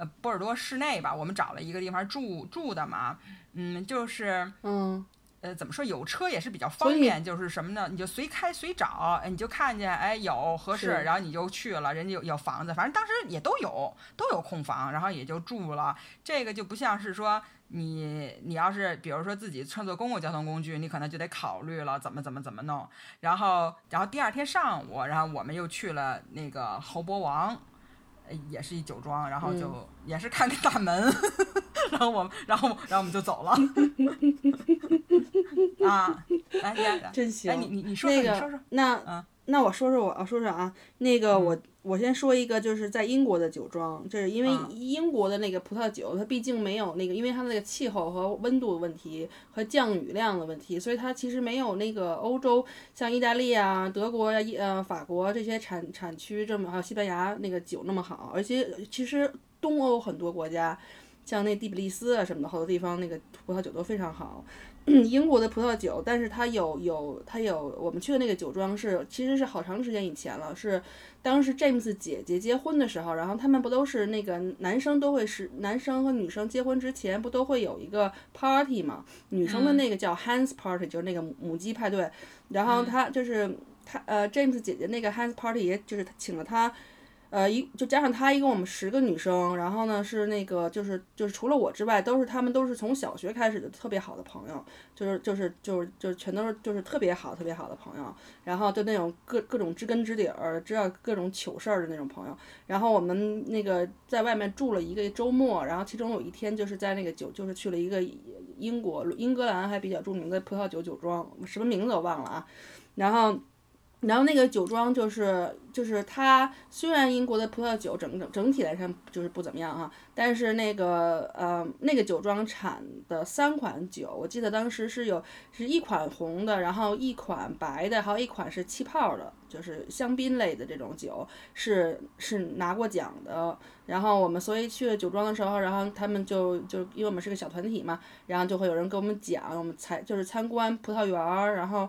呃波尔多市内吧，我们找了一个地方住住的嘛，嗯，就是嗯呃怎么说有车也是比较方便，就是什么呢？你就随开随找，哎你就看见哎有合适，然后你就去了，人家有有房子，反正当时也都有都有空房，然后也就住了。这个就不像是说你你要是比如说自己乘坐公共交通工具，你可能就得考虑了怎么怎么怎么弄。然后然后第二天上午，然后我们又去了那个侯伯王。呃也是一酒庄，然后就、嗯也是看个大门，然后我们，然后然后我们就走了。啊，来来来，真行。哎，你你你说那说，你说说个，，那、嗯那我说说我，我说说啊，那个嗯我、我先说一个，就是在英国的酒庄，这是因为嗯英国的那个葡萄酒，它毕竟没有那个，因为它那个气候和温度的问题和降雨量的问题，所以它其实没有那个欧洲像意大利啊、德国呀、呃法国这些产产区这么，还有西班牙那个酒那么好，而且其实东欧很多国家。像那第比利斯啊什么的，好多地方那个葡萄酒都非常好。英国的葡萄酒，但是它有有它有，我们去的那个酒庄是其实是好长时间以前了，是当时 James 姐姐结婚的时候，然后他们不都是那个男生都会是男生和女生结婚之前不都会有一个 party 嘛？女生的那个叫 Hans Party，、就是那个母母鸡派对，然后他就是他呃 James 姐姐那个 Hans Party 也就是请了他。呃，一就加上她一共我们十个女生，然后呢是那个就是就是除了我之外，都是她们都是从小学开始的特别好的朋友，就是就是就是就是全都是就是特别好特别好的朋友，然后就那种各各种知根知底儿，知道各种糗事儿的那种朋友。然后我们那个在外面住了一个周末，然后其中有一天就是在那个酒就是去了一个英国英格兰还比较著名的葡萄酒酒庄，什么名字我忘了啊，然后。然后那个酒庄就是就是它虽然英国的葡萄酒整整整体来看就是不怎么样哈，但是那个呃那个酒庄产的三款酒，我记得当时是有是一款红的，然后一款白的，还有一款是气泡的，就是香槟类的这种酒是是拿过奖的。然后我们所以去了酒庄的时候，然后他们就就因为我们是个小团体嘛，然后就会有人给我们讲，我们参就是参观葡萄园儿，然后。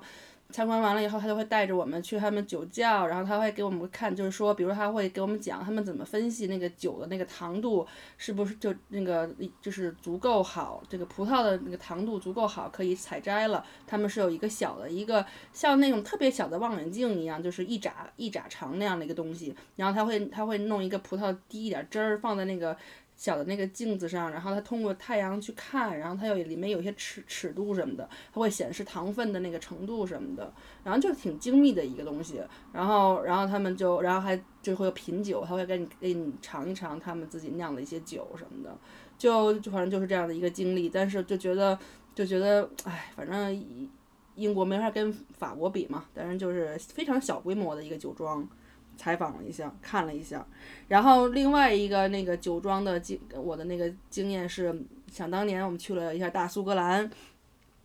参观完了以后，他就会带着我们去他们酒窖，然后他会给我们看，就是说，比如他会给我们讲他们怎么分析那个酒的那个糖度是不是就那个就是足够好，这个葡萄的那个糖度足够好，可以采摘了。他们是有一个小的一个像那种特别小的望远镜一样，就是一眨一眨长那样的一个东西，然后他会他会弄一个葡萄滴一点汁儿放在那个。小的那个镜子上，然后它通过太阳去看，然后它有里面有些尺尺度什么的，它会显示糖分的那个程度什么的，然后就挺精密的一个东西。然后，然后他们就，然后还就会有品酒，他会给你给你尝一尝他们自己酿的一些酒什么的，就就反正就是这样的一个经历。但是就觉得就觉得，哎，反正英国没法跟法国比嘛，但是就是非常小规模的一个酒庄。采访了一下，看了一下，然后另外一个那个酒庄的经，我的那个经验是，想当年我们去了一下大苏格兰，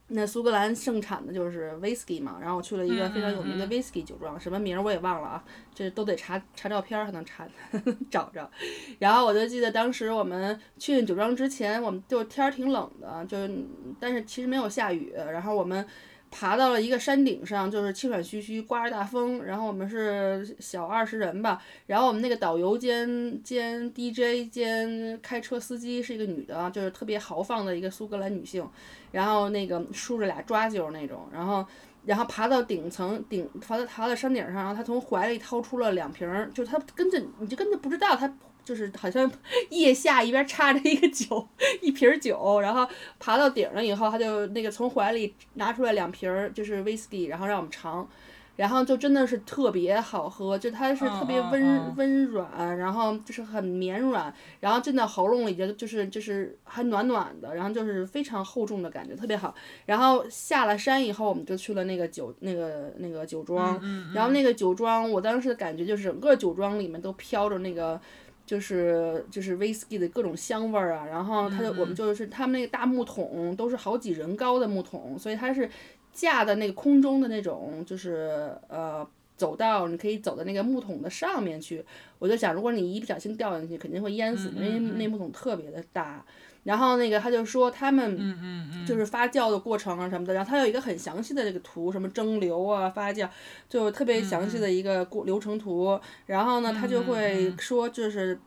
那苏格兰盛产的就是 whisky 嘛，然后我去了一个非常有名的 whisky 酒庄，什么名儿我也忘了啊，这都得查查照片才能查 找着。然后我就记得当时我们去酒庄之前，我们就天儿挺冷的，就是但是其实没有下雨，然后我们。爬到了一个山顶上，就是气喘吁吁，刮着大风。然后我们是小二十人吧。然后我们那个导游兼兼 DJ 兼开车司机是一个女的，就是特别豪放的一个苏格兰女性。然后那个梳着俩抓阄那种。然后然后爬到顶层顶，爬到爬到山顶上，然后她从怀里掏出了两瓶，就她跟着你就根本不知道她。就是好像 腋下一边插着一个酒，一瓶酒，然后爬到顶了以后，他就那个从怀里拿出来两瓶儿，就是 whisky，然后让我们尝。然后就真的是特别好喝，就它是特别温温软，然后就是很绵软，然后进到喉咙里就就是就是还暖暖的，然后就是非常厚重的感觉，特别好。然后下了山以后，我们就去了那个酒那个那个酒庄，然后那个酒庄，我当时的感觉就是整个酒庄里面都飘着那个就是就是 whisky 的各种香味儿啊，然后它就我们就是他们那个大木桶都是好几人高的木桶，所以它是。架在那个空中的那种，就是呃走道，你可以走到那个木桶的上面去。我就想，如果你一不小心掉进去，肯定会淹死，因为那木桶特别的大。然后那个他就说他们就是发酵的过程啊什么的，然后他有一个很详细的这个图，什么蒸馏啊发酵，就特别详细的一个过流程图。然后呢，他就会说，就是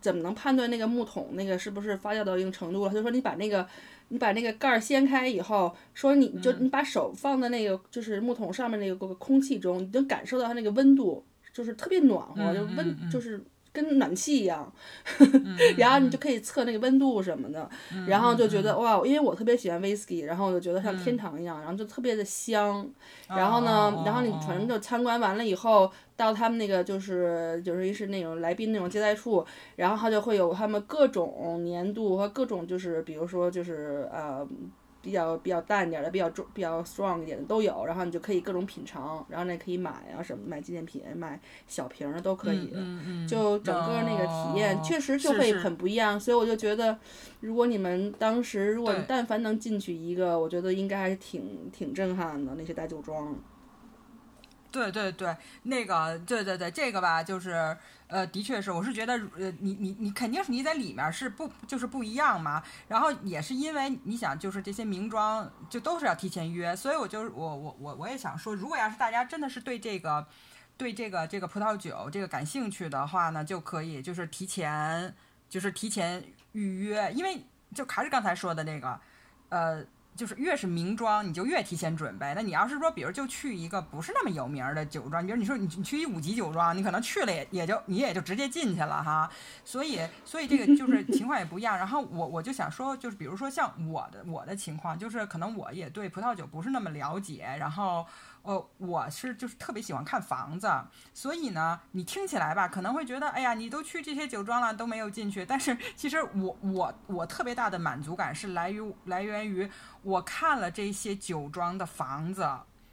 怎么能判断那个木桶那个是不是发酵到一定程度了？他就说你把那个。你把那个盖儿掀开以后，说你就你把手放在那个就是木桶上面那个空气中，你能感受到它那个温度，就是特别暖和，就温就是。跟暖气一样，然后你就可以测那个温度什么的，然后就觉得哇，因为我特别喜欢 whisky，然后我就觉得像天堂一样，然后就特别的香。然后呢，然后你反正就参观完了以后，到他们那个就是就是一是那种来宾那种接待处，然后他就会有他们各种年度和各种就是比如说就是呃。比较比较淡点的，比较重比较 strong 一点的都有，然后你就可以各种品尝，然后呢可以买啊什么买纪念品，买小瓶的都可以，就整个那个体验确实就会很不一样，所以我就觉得，如果你们当时如果但凡能进去一个，我觉得应该还是挺挺震撼的那些大酒庄。对对对，那个对对对，这个吧，就是呃，的确是，我是觉得呃，你你你肯定是你在里面是不就是不一样嘛。然后也是因为你想，就是这些名庄就都是要提前约，所以我就我我我我也想说，如果要是大家真的是对这个对这个这个葡萄酒这个感兴趣的话呢，就可以就是提前就是提前预约，因为就还是刚才说的那个呃。就是越是名庄，你就越提前准备。那你要是说，比如就去一个不是那么有名的酒庄，比如你说你你去一五级酒庄，你可能去了也也就你也就直接进去了哈。所以所以这个就是情况也不一样。然后我我就想说，就是比如说像我的我的情况，就是可能我也对葡萄酒不是那么了解，然后。呃，我是就是特别喜欢看房子，所以呢，你听起来吧，可能会觉得，哎呀，你都去这些酒庄了，都没有进去。但是其实我我我特别大的满足感是来于来源于我看了这些酒庄的房子，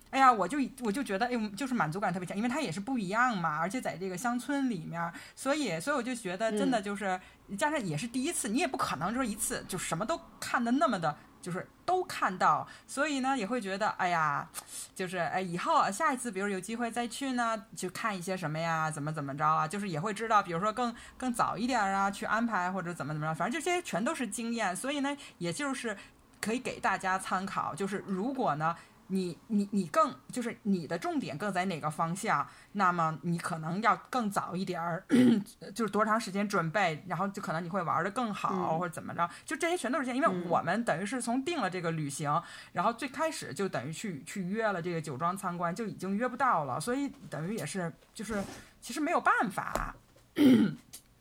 哎呀，我就我就觉得，哎，就是满足感特别强，因为它也是不一样嘛，而且在这个乡村里面，所以所以我就觉得真的就是加上也是第一次，你也不可能说一次就什么都看的那么的。就是都看到，所以呢也会觉得，哎呀，就是哎，以后下一次，比如有机会再去呢，去看一些什么呀，怎么怎么着啊，就是也会知道，比如说更更早一点啊，去安排或者怎么怎么着，反正这些全都是经验，所以呢，也就是可以给大家参考，就是如果呢。你你你更就是你的重点更在哪个方向，那么你可能要更早一点儿，就是多长时间准备，然后就可能你会玩的更好或者怎么着，就这些全都是这样，因为我们等于是从定了这个旅行，然后最开始就等于去去约了这个酒庄参观，就已经约不到了，所以等于也是就是其实没有办法，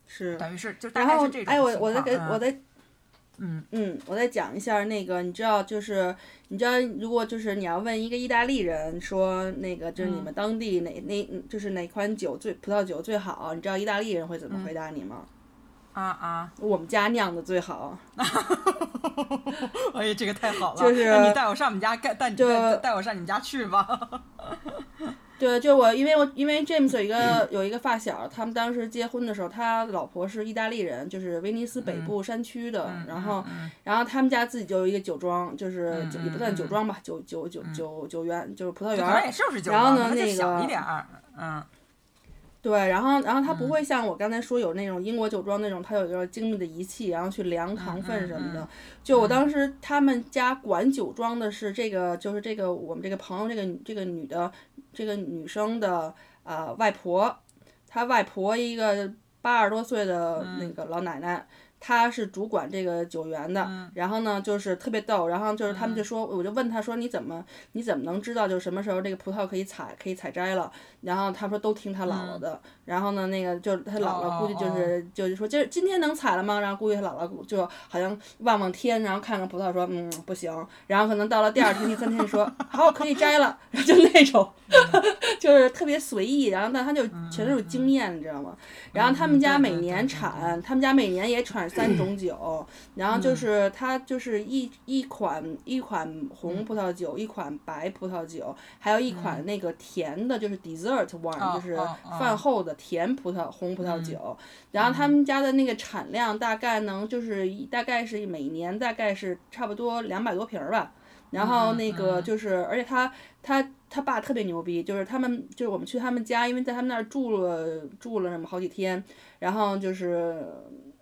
是。等于是就然后哎，我我再给我再。嗯嗯，我再讲一下那个，你知道，就是你知道，如果就是你要问一个意大利人说那个，就是你们当地哪哪就是哪款酒最葡萄酒最好，你知道意大利人会怎么回答你吗？啊啊，我们家酿的最好。哎呀，这个太好了，就是你带我上我们家干，带你带带我上你们家去吧。对，就我，因为我因为 James 有一个有一个发小，他们当时结婚的时候，他老婆是意大利人，就是威尼斯北部山区的，然后然后他们家自己就有一个酒庄，就是也不算酒庄吧，酒酒酒酒酒园，就是葡萄园。然后呢，那个嗯。对，然后，然后他不会像我刚才说有那种英国酒庄那种，他有一个精密的仪器，然后去量糖分什么的。就我当时他们家管酒庄的是这个，就是这个我们这个朋友这个这个女的这个女生的啊外婆，她外婆一个八十多岁的那个老奶奶。他是主管这个酒园的，然后呢，就是特别逗，然后就是他们就说，我就问他说，你怎么你怎么能知道就什么时候这个葡萄可以采可以采摘了？然后他说都听他姥姥的，然后呢，那个就他姥姥估计就是就是说今儿今天能采了吗？然后估计他姥姥就好像望望天，然后看看葡萄说嗯不行，然后可能到了第二天第三天说 好可以摘了，然 后就那种 就是特别随意，然后但他就全都是经验，你知道吗？然后他们家每年产，他们家每年也产。三种酒，然后就是他就是一一款一款红葡萄酒，一款白葡萄酒，还有一款那个甜的，就是 dessert wine，就是饭后的甜葡萄红葡萄酒。然后他们家的那个产量大概能就是大概是每年大概是差不多两百多瓶儿吧。然后那个就是，而且他他他爸特别牛逼，就是他们就是我们去他们家，因为在他们那儿住了住了那么好几天，然后就是。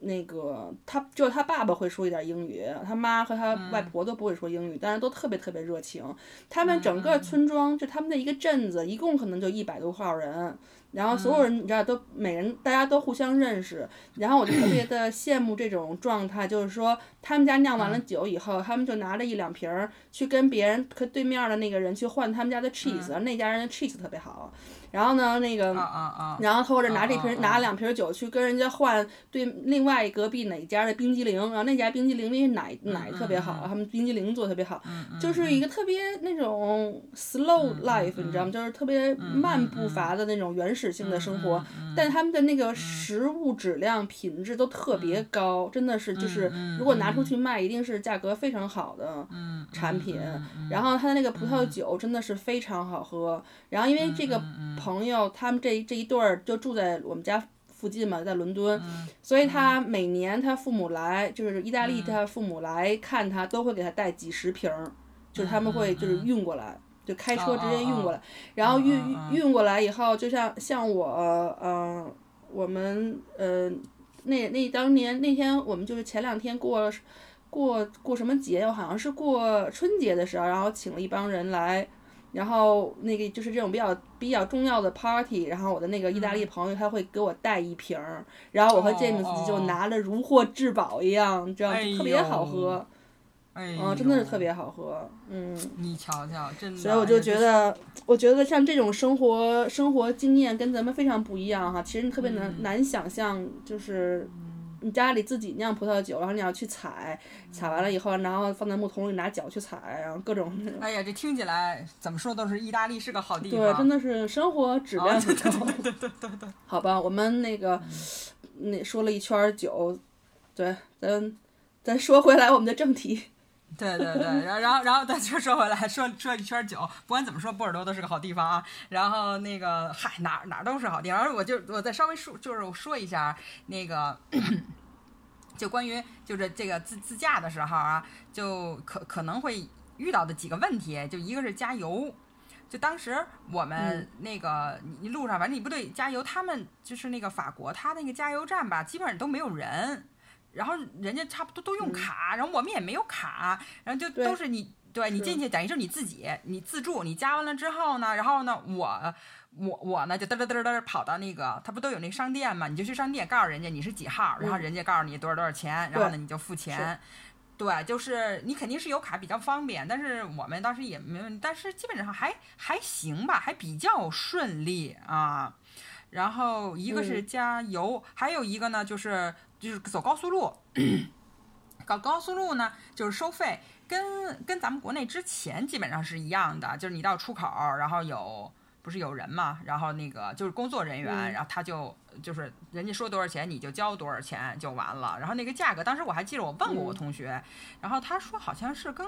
那个他就他爸爸会说一点英语，他妈和他外婆都不会说英语，但是都特别特别热情。他们整个村庄就他们的一个镇子，一共可能就一百多号人。然后所有人你知道都每人大家都互相认识，然后我就特别的 羡慕这种状态，就是说他们家酿完了酒以后，他们就拿着一两瓶儿去跟别人和对面的那个人去换他们家的 cheese，那家人的 cheese 特别好。然后呢，那个，然后或者拿这瓶拿两瓶酒去跟人家换对另外隔壁哪家的冰激凌，然后那家冰激凌因为奶奶特别好，他们冰激凌做特别好，就是一个特别那种 slow life，你知道吗？就是特别慢步伐的那种原始性的生活，但他们的那个食物质量品质都特别高，真的是就是如果拿出去卖，一定是价格非常好的产品。然后他的那个葡萄酒真的是非常好喝，然后因为这个。朋友，他们这这一对儿就住在我们家附近嘛，在伦敦，所以他每年他父母来，就是意大利，他父母来看他，都会给他带几十瓶儿，就是他们会就是运过来，就开车直接运过来，然后运运过来以后，就像像我，嗯，我们呃，那那当年那天我们就是前两天过过过什么节，好像是过春节的时候，然后请了一帮人来。然后那个就是这种比较比较重要的 party，然后我的那个意大利朋友他会给我带一瓶儿，然后我和 James 就拿了如获至宝一样，这样特别好喝，嗯，真的是特别好喝，嗯。你瞧瞧，真的。所以我就觉得，我觉得像这种生活生活经验跟咱们非常不一样哈，其实你特别难难想象，就是。你家里自己酿葡萄酒，然后你要去采，采完了以后，然后放在木桶里拿脚去踩，然后各种。哎呀，这听起来怎么说都是意大利是个好地方。对，真的是生活质量很高。对对对对。好吧，我们那个那说了一圈酒，对，咱咱说回来我们的正题。对对对，然后然后然后再 就说回来，说说一圈酒，不管怎么说，波尔多都是个好地方啊。然后那个嗨，哪哪都是好地方。我就我再稍微说，就是说一下那个，就关于就是这个自自驾的时候啊，就可可能会遇到的几个问题，就一个是加油。就当时我们那个你路上，反正你不对加油，他们就是那个法国，他那个加油站吧，基本上都没有人。然后人家差不多都用卡，然后我们也没有卡，然后就都是你对你进去等于是你自己，你自助，你加完了之后呢，然后呢，我我我呢就嘚嘚嘚嘚跑到那个，他不都有那商店嘛？你就去商店告诉人家你是几号，然后人家告诉你多少多少钱，然后呢你就付钱。对，就是你肯定是有卡比较方便，但是我们当时也没问，但是基本上还还行吧，还比较顺利啊。然后一个是加油，还有一个呢就是就是走高速路，搞高速路呢就是收费，跟跟咱们国内之前基本上是一样的，就是你到出口，然后有。不是有人嘛，然后那个就是工作人员，然后他就就是人家说多少钱你就交多少钱就完了。然后那个价格，当时我还记得我问过我同学，然后他说好像是跟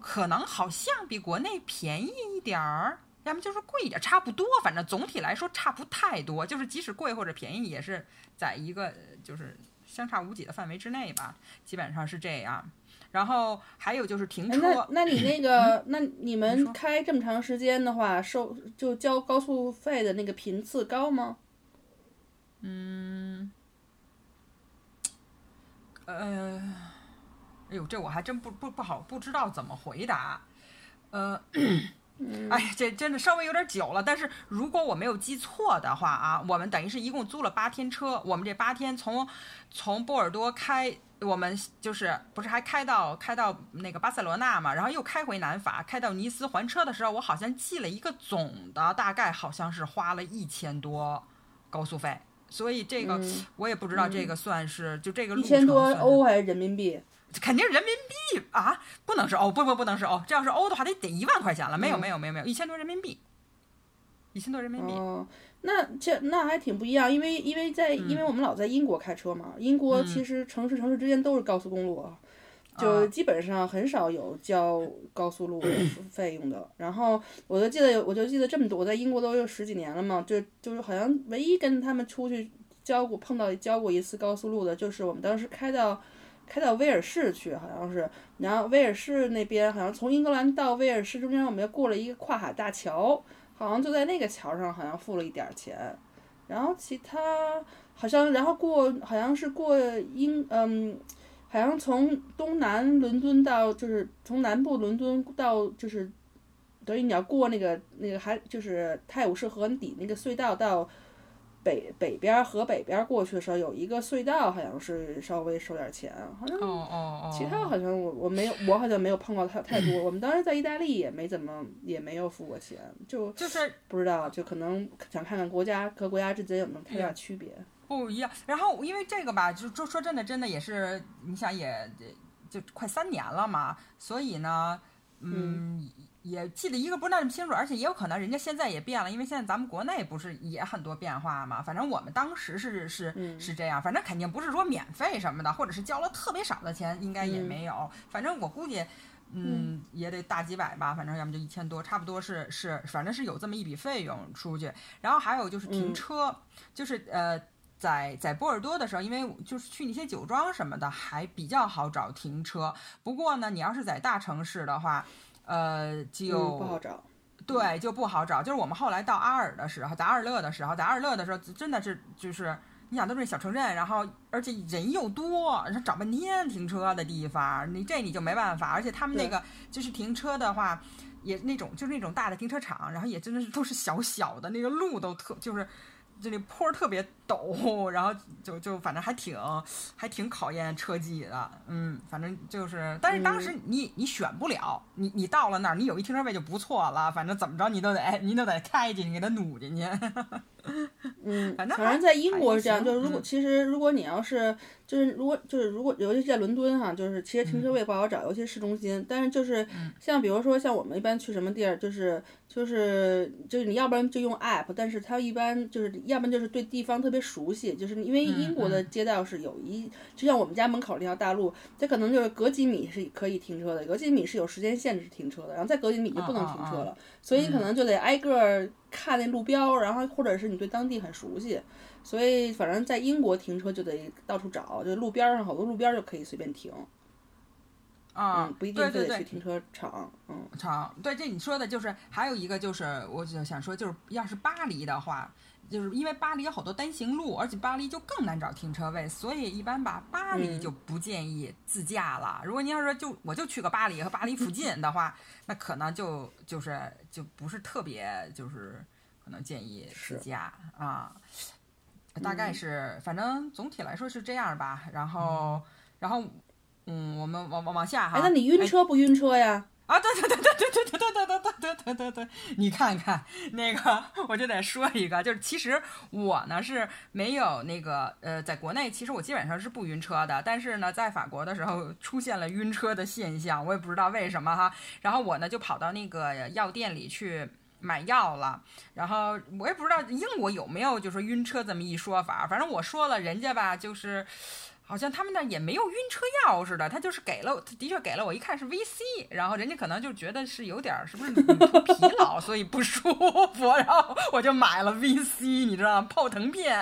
可能好像比国内便宜一点儿，要么就是贵一点，差不多，反正总体来说差不太多。就是即使贵或者便宜，也是在一个就是相差无几的范围之内吧，基本上是这样。然后还有就是停车，那那你那 个，那你们开这么长时间的话，收就交高速费的那个频次高吗？嗯，呃，哎呦，这我还真不不不好不知道怎么回答，呃，哎呀，这真的稍微有点久了，但是如果我没有记错的话啊，我们等于是一共租了八天车，我们这八天从从波尔多开。我们就是不是还开到开到那个巴塞罗那嘛，然后又开回南法，开到尼斯还车的时候，我好像记了一个总的，大概好像是花了一千多高速费，所以这个我也不知道这个算是就这个一千多欧还是人民币？肯定是人民币啊，不能是欧，不不不能是欧，这要是欧的话得得一万块钱了，没有没有没有没有，一千多人民币，一千多人民币。那这那还挺不一样，因为因为在因为我们老在英国开车嘛，英国其实城市城市之间都是高速公路，就基本上很少有交高速路费用的。然后我就记得我就记得这么多，我在英国都有十几年了嘛，就就是好像唯一跟他们出去交过碰到交过一次高速路的，就是我们当时开到开到威尔士去，好像是，然后威尔士那边好像从英格兰到威尔士中间我们要过了一个跨海大桥。好像就在那个桥上，好像付了一点钱，然后其他好像，然后过好像是过英，嗯，好像从东南伦敦到就是从南部伦敦到就是，等于你要过那个那个还就是泰晤士河底那个隧道到。北北边河北边过去的时候有一个隧道，好像是稍微收点钱，好像其他好像我我没有我好像没有碰到太太多。我们当时在意大利也没怎么也没有付过钱，就就是不知道，就可能想看看国家和国家之间有没有太大区别。不一样。然后因为这个吧，就说说真的，真的也是你想也就快三年了嘛，所以呢，嗯。也记得一个不是那么清楚，而且也有可能人家现在也变了，因为现在咱们国内不是也很多变化嘛。反正我们当时是是是这样，反正肯定不是说免费什么的，或者是交了特别少的钱，应该也没有。反正我估计，嗯，也得大几百吧，反正要么就一千多，差不多是是，反正是有这么一笔费用出去。然后还有就是停车，就是呃，在在波尔多的时候，因为就是去那些酒庄什么的还比较好找停车。不过呢，你要是在大城市的话。呃，就不好找，对，就不好找。就是我们后来到阿尔的时候，在阿尔勒的时候，在阿尔勒的时候，真的是就是你想都是小城镇，然后而且人又多，然后找半天停车的地方，你这你就没办法。而且他们那个就是停车的话，也那种就是那种大的停车场，然后也真的是都是小小的，那个路都特就是。就那坡特别陡，然后就就反正还挺还挺考验车技的，嗯，反正就是，但是当时你你选不了，你你到了那儿，你有一停车位就不错了，反正怎么着你都得你都得开进去给它努进去。正反正在英国是这样，就是如果其实如果你要是就是如果就是如果尤其是在伦敦哈，就是其实停车位不好找，尤其是市中心。但是就是像比如说像我们一般去什么地儿，就是就是就是你要不然就用 app，但是它一般就是要不然就是对地方特别熟悉，就是因为英国的街道是有一就像我们家门口那条大路，它可能就是隔几米是可以停车的，隔几米是有时间限制停车的，然后再隔几米就不能停车了，所以可能就得挨个。看那路标，然后或者是你对当地很熟悉，所以反正在英国停车就得到处找，就路边上好多路边就可以随便停。啊，不一定非得去停车场。嗯，场对这你说的就是还有一个就是，我就想说，就是要是巴黎的话，就是因为巴黎有好多单行路，而且巴黎就更难找停车位，所以一般吧，巴黎就不建议自驾了。如果您要是就我就去个巴黎和巴黎附近的话，那可能就就是就不是特别就是可能建议自驾啊。大概是，反正总体来说是这样吧。然后，然后，嗯，我们往往往下哈。哎，那你晕车不晕车呀？啊，对对对对对对对对对对对对对对，你看看那个，我就得说一个，就是其实我呢是没有那个呃，在国内其实我基本上是不晕车的，但是呢，在法国的时候出现了晕车的现象，我也不知道为什么哈。然后我呢就跑到那个药店里去买药了，然后我也不知道英国有没有就是晕车这么一说法，反正我说了，人家吧就是。好像他们那也没有晕车药似的，他就是给了，的确给了我，一看是 VC，然后人家可能就觉得是有点是不是 疲劳，所以不舒服，然后我就买了 VC，你知道吗？泡腾片。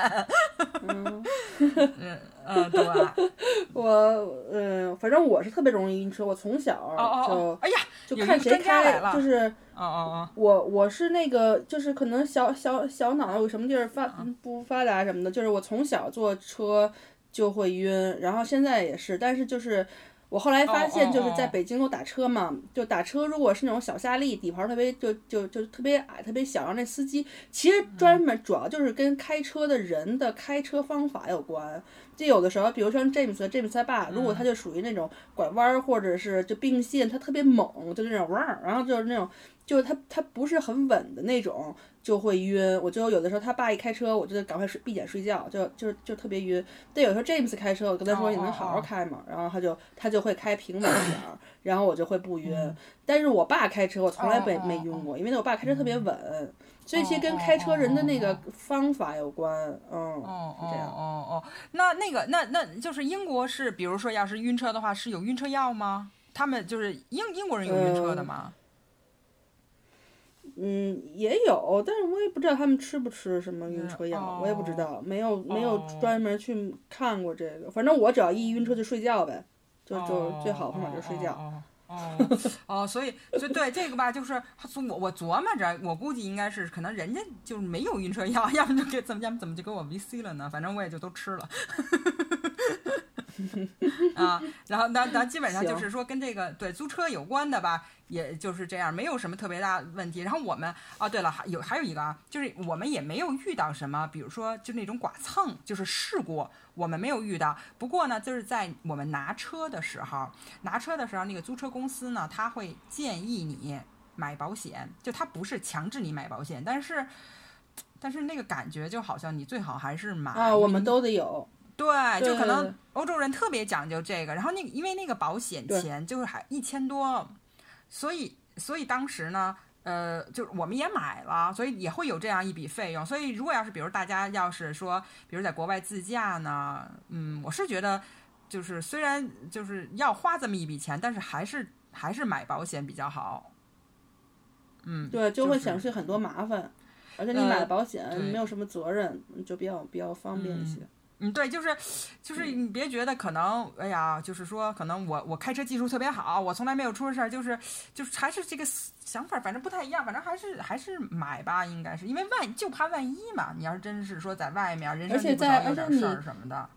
嗯嗯，嗯对。我嗯，反正我是特别容易晕车，我从小就哎呀，就看谁开，就是哦哦哦，我我是那个就是可能小小小脑有什么地儿发不发达什么的，就是我从小坐车。就会晕，然后现在也是，但是就是我后来发现，就是在北京我打车嘛，就打车如果是那种小夏利，底盘特别就就就特别矮，特别小，然后那司机其实专门主要就是跟开车的人的开车方法有关。就有的时候，比如说 James，James 他爸，如果他就属于那种拐弯或者是就并线，他特别猛，就那种汪，然后就是那种。就是他，他不是很稳的那种，就会晕。我就有的时候他爸一开车，我就得赶快睡，闭眼睡觉，就就就特别晕。但有时候 James 开车，我跟他说你能好好开吗？然后他就他就会开平稳点儿，然后我就会不晕。但是我爸开车，我从来没没晕过，因为我爸开车特别稳，所以其实跟开车人的那个方法有关。嗯，是这样。哦哦，那那个那那就是英国是，比如说要是晕车的话，是有晕车药吗？他们就是英英国人有晕车的吗？嗯，也有，但是我也不知道他们吃不吃什么晕车药，我也不知道，没有没有专门去看过这个。反正我只要一晕车就睡觉呗，就就最好方法就睡觉。哦哦，所以所以对这个吧，就是我我琢磨着，我估计应该是可能人家就是没有晕车药，要么就给怎么怎么怎么就给我 VC 了呢？反正我也就都吃了。啊，然后那那基本上就是说跟这个对租车有关的吧，也就是这样，没有什么特别大问题。然后我们啊，对了，还有还有一个啊，就是我们也没有遇到什么，比如说就那种剐蹭，就是事故，我们没有遇到。不过呢，就是在我们拿车的时候，拿车的时候，那个租车公司呢，他会建议你买保险，就他不是强制你买保险，但是但是那个感觉就好像你最好还是买啊，我们都得有。对，就可能欧洲人特别讲究这个，然后那个因为那个保险钱就是还一千多，所以所以当时呢，呃，就是我们也买了，所以也会有这样一笔费用。所以如果要是比如大家要是说，比如在国外自驾呢，嗯，我是觉得就是虽然就是要花这么一笔钱，但是还是还是买保险比较好。嗯，对，就会省去很多麻烦，而且你买了保险没有什么责任，就比较比较方便一些。嗯，对，就是，就是你别觉得可能，哎呀，就是说可能我我开车技术特别好，我从来没有出过事儿，就是就是还是这个想法，反正不太一样，反正还是还是买吧，应该是。因为万就怕万一嘛，你要是真是说在外面人生地不熟有点事儿什么的。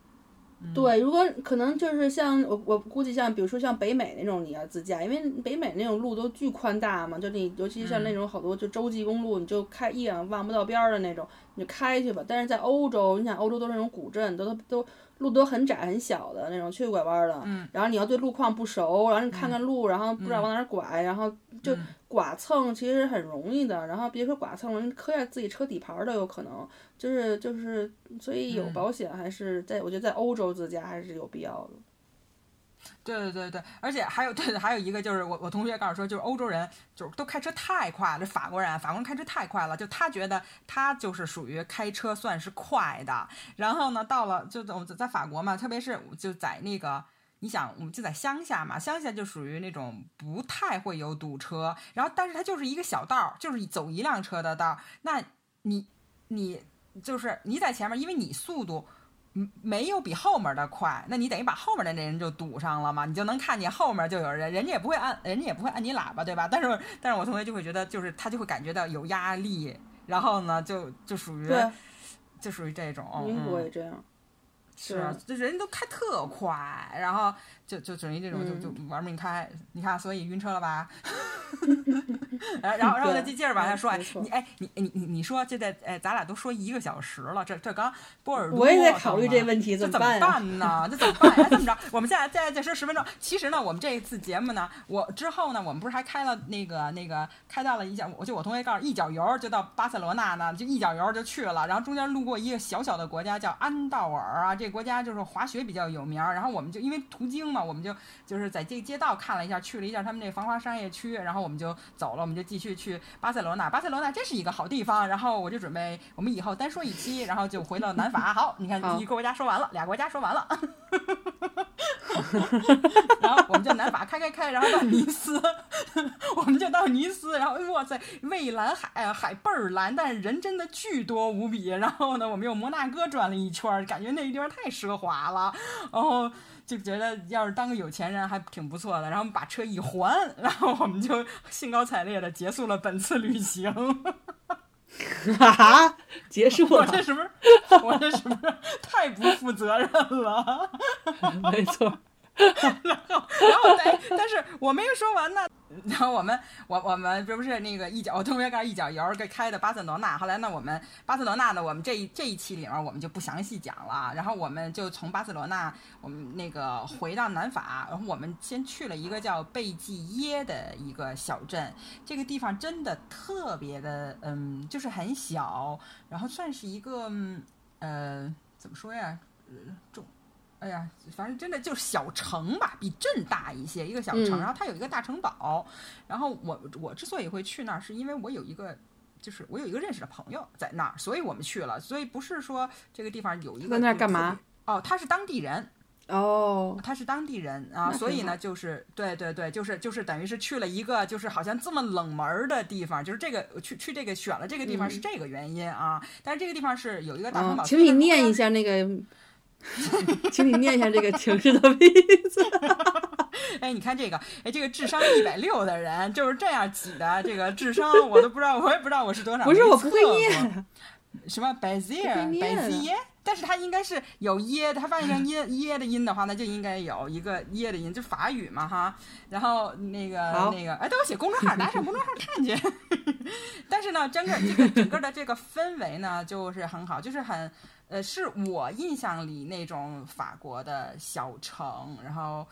对，如果可能就是像我我估计像比如说像北美那种你要自驾，因为北美那种路都巨宽大嘛，就你尤其像那种好多就洲际公路，你就开一眼望不到边儿的那种，你就开去吧。但是在欧洲，你想欧洲都是那种古镇，都都路都很窄很小的那种，去拐弯的。嗯。然后你要对路况不熟，然后你看看路，然后不知道往哪拐，然后就。剐蹭其实很容易的，然后别说剐蹭了，你磕下自己车底盘都有可能，就是就是，所以有保险还是在，我觉得在欧洲自驾还是有必要的。对对对对，而且还有 对，还有一个就是我我同学告诉说，就是欧洲人就是都开车太快了，法国人法国人开车太快了，就他觉得他就是属于开车算是快的，然后呢，到了就在在法国嘛，特别是就在那个。你想，我们就在乡下嘛，乡下就属于那种不太会有堵车，然后但是它就是一个小道，就是走一辆车的道。那你你就是你在前面，因为你速度没有比后面的快，那你等于把后面的那人就堵上了嘛，你就能看见后面就有人，人家也不会按，人家也不会按你喇叭，对吧？但是但是我同学就会觉得，就是他就会感觉到有压力，然后呢，就就属于就属于这种。英国也嗯、这样。是，啊这人都开特快，然后就就属于这种就就嗯玩命开，你看，所以晕车了吧？然后然后然后再对接着往下说，哎你哎你你你你说这在哎咱俩都说一个小时了，这这刚波尔多，我也在考虑这题。问题，这怎么么办呢？这怎么办呀？这么着，我们现在再再说十分钟。其实呢，我们这一次节目呢，我之后呢，我们不是还开了那个那个开到了一脚，我就我同学告诉一脚油就到巴塞罗那呢，就一脚油就去了，然后中间路过一个小小的国家叫安道尔啊，这个国家就是滑雪比较有名儿。然后我们就因为途经嘛，我们就就是在这个街道看了一下，去了一下他们这繁华商业区，然后我们就走了，我们就继续去巴塞罗那。巴塞罗那真是一个好地方。然后我就准备我们以后单说一期，然后就回到南法。好，你看一个国家说完了，俩国家说完了。然后我们就南法开开开，然后到尼斯，我们就到尼斯，然后哇塞，蔚蓝海啊，海倍儿蓝，但是人真的巨多无比。然后呢，我们又摩纳哥转了一圈儿，感觉那个地方太奢华了，然后就觉得要是当个有钱人还挺不错的。然后把车一还，然后我们就兴高采烈的结束了本次旅行。哈哈，结束了，我这是不是我这是不是太不负责任了？没错。然后但但是我没有说完呢。然后我们我我们这不是那个一脚我同学干一脚油给开的巴塞罗那，后来呢我们巴塞罗那呢我们这一这一期里面我们就不详细讲了，然后我们就从巴塞罗那我们那个回到南法，然后我们先去了一个叫贝济耶的一个小镇，这个地方真的特别的嗯，就是很小，然后算是一个嗯呃怎么说呀，呃中。哎呀，反正真的就是小城吧，比镇大一些，一个小城。嗯然后它有一个大城堡。然后我我之所以会去那儿，是因为我有一个，就是我有一个认识的朋友在那儿，所以我们去了。所以不是说这个地方有一个在那儿干嘛？哦，他是当地人，哦，他是当地人啊，所以呢，就是对对对，就是就是等于是去了一个就是好像这么冷门儿的地方，就是这个去去这个选了这个地方是嗯这个原因啊。但是这个地方是有一个大城堡，，哦请你念一下那个，请你念一下这个情绪的名字。哎，你看这个，哎，这个智商一百六的人就是这样挤的，这个智商我都不知道，我也不知道我是多少。不是我不会念，什么 b a z i 不会 r 念 b a z i 但是它应该是有耶，它发现成耶耶的音的话，那就应该有一个耶的音，就法语嘛哈。然后那个那个，哎，都有写公众号，大家上公众号看去。但是呢，整个这个整个的这个氛围呢，就是很好，就是很。呃，是我印象里那种法国的小城，然后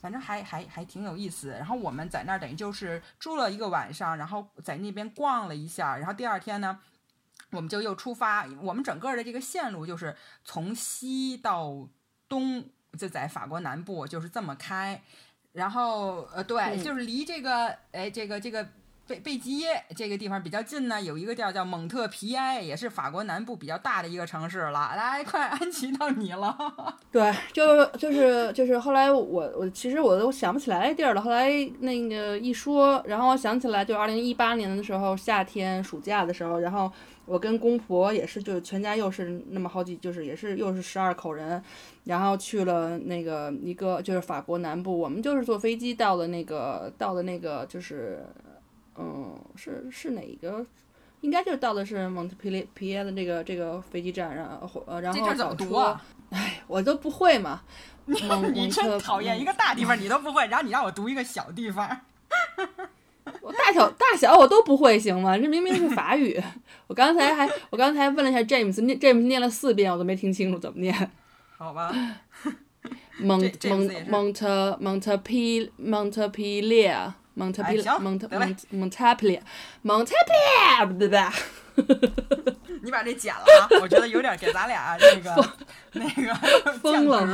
反正还还还挺有意思。然后我们在那儿等于就是住了一个晚上，然后在那边逛了一下，然后第二天呢，我们就又出发。我们整个的这个线路就是从西到东，就在法国南部就是这么开。然后呃，对，嗯就是离这个哎这个这个。贝贝吉耶这个地方比较近呢，有一个地儿叫蒙特皮埃，也是法国南部比较大的一个城市了。来，快，安琪到你了。对，就就是就是后来我我其实我都想不起来地儿了。后来那个一说，然后我想起来，就二零一八年的时候，夏天暑假的时候，然后我跟公婆也是，就全家又是那么好几，就是也是又是十二口人，然后去了那个一个就是法国南部，我们就是坐飞机到了那个到了那个就是嗯是是哪个？应该就是到的是蒙特皮列皮耶的这个这个飞机站，然后呃然后这字怎么读啊？哎，我都不会嘛。蒙你蒙特真讨厌，一个大地方你都不会，然后你让我读一个小地方。我大小大小我都不会，行吗？这明明是法语。我刚才还我刚才问了一下 James，念 James 念了四遍，我都没听清楚怎么念。好吧，蒙这蒙蒙特蒙特皮蒙特皮列蒙特皮蒙特蒙蒙特皮列蒙特皮列，对吧？你把这剪了啊！我觉得有点给咱俩那个那 个疯了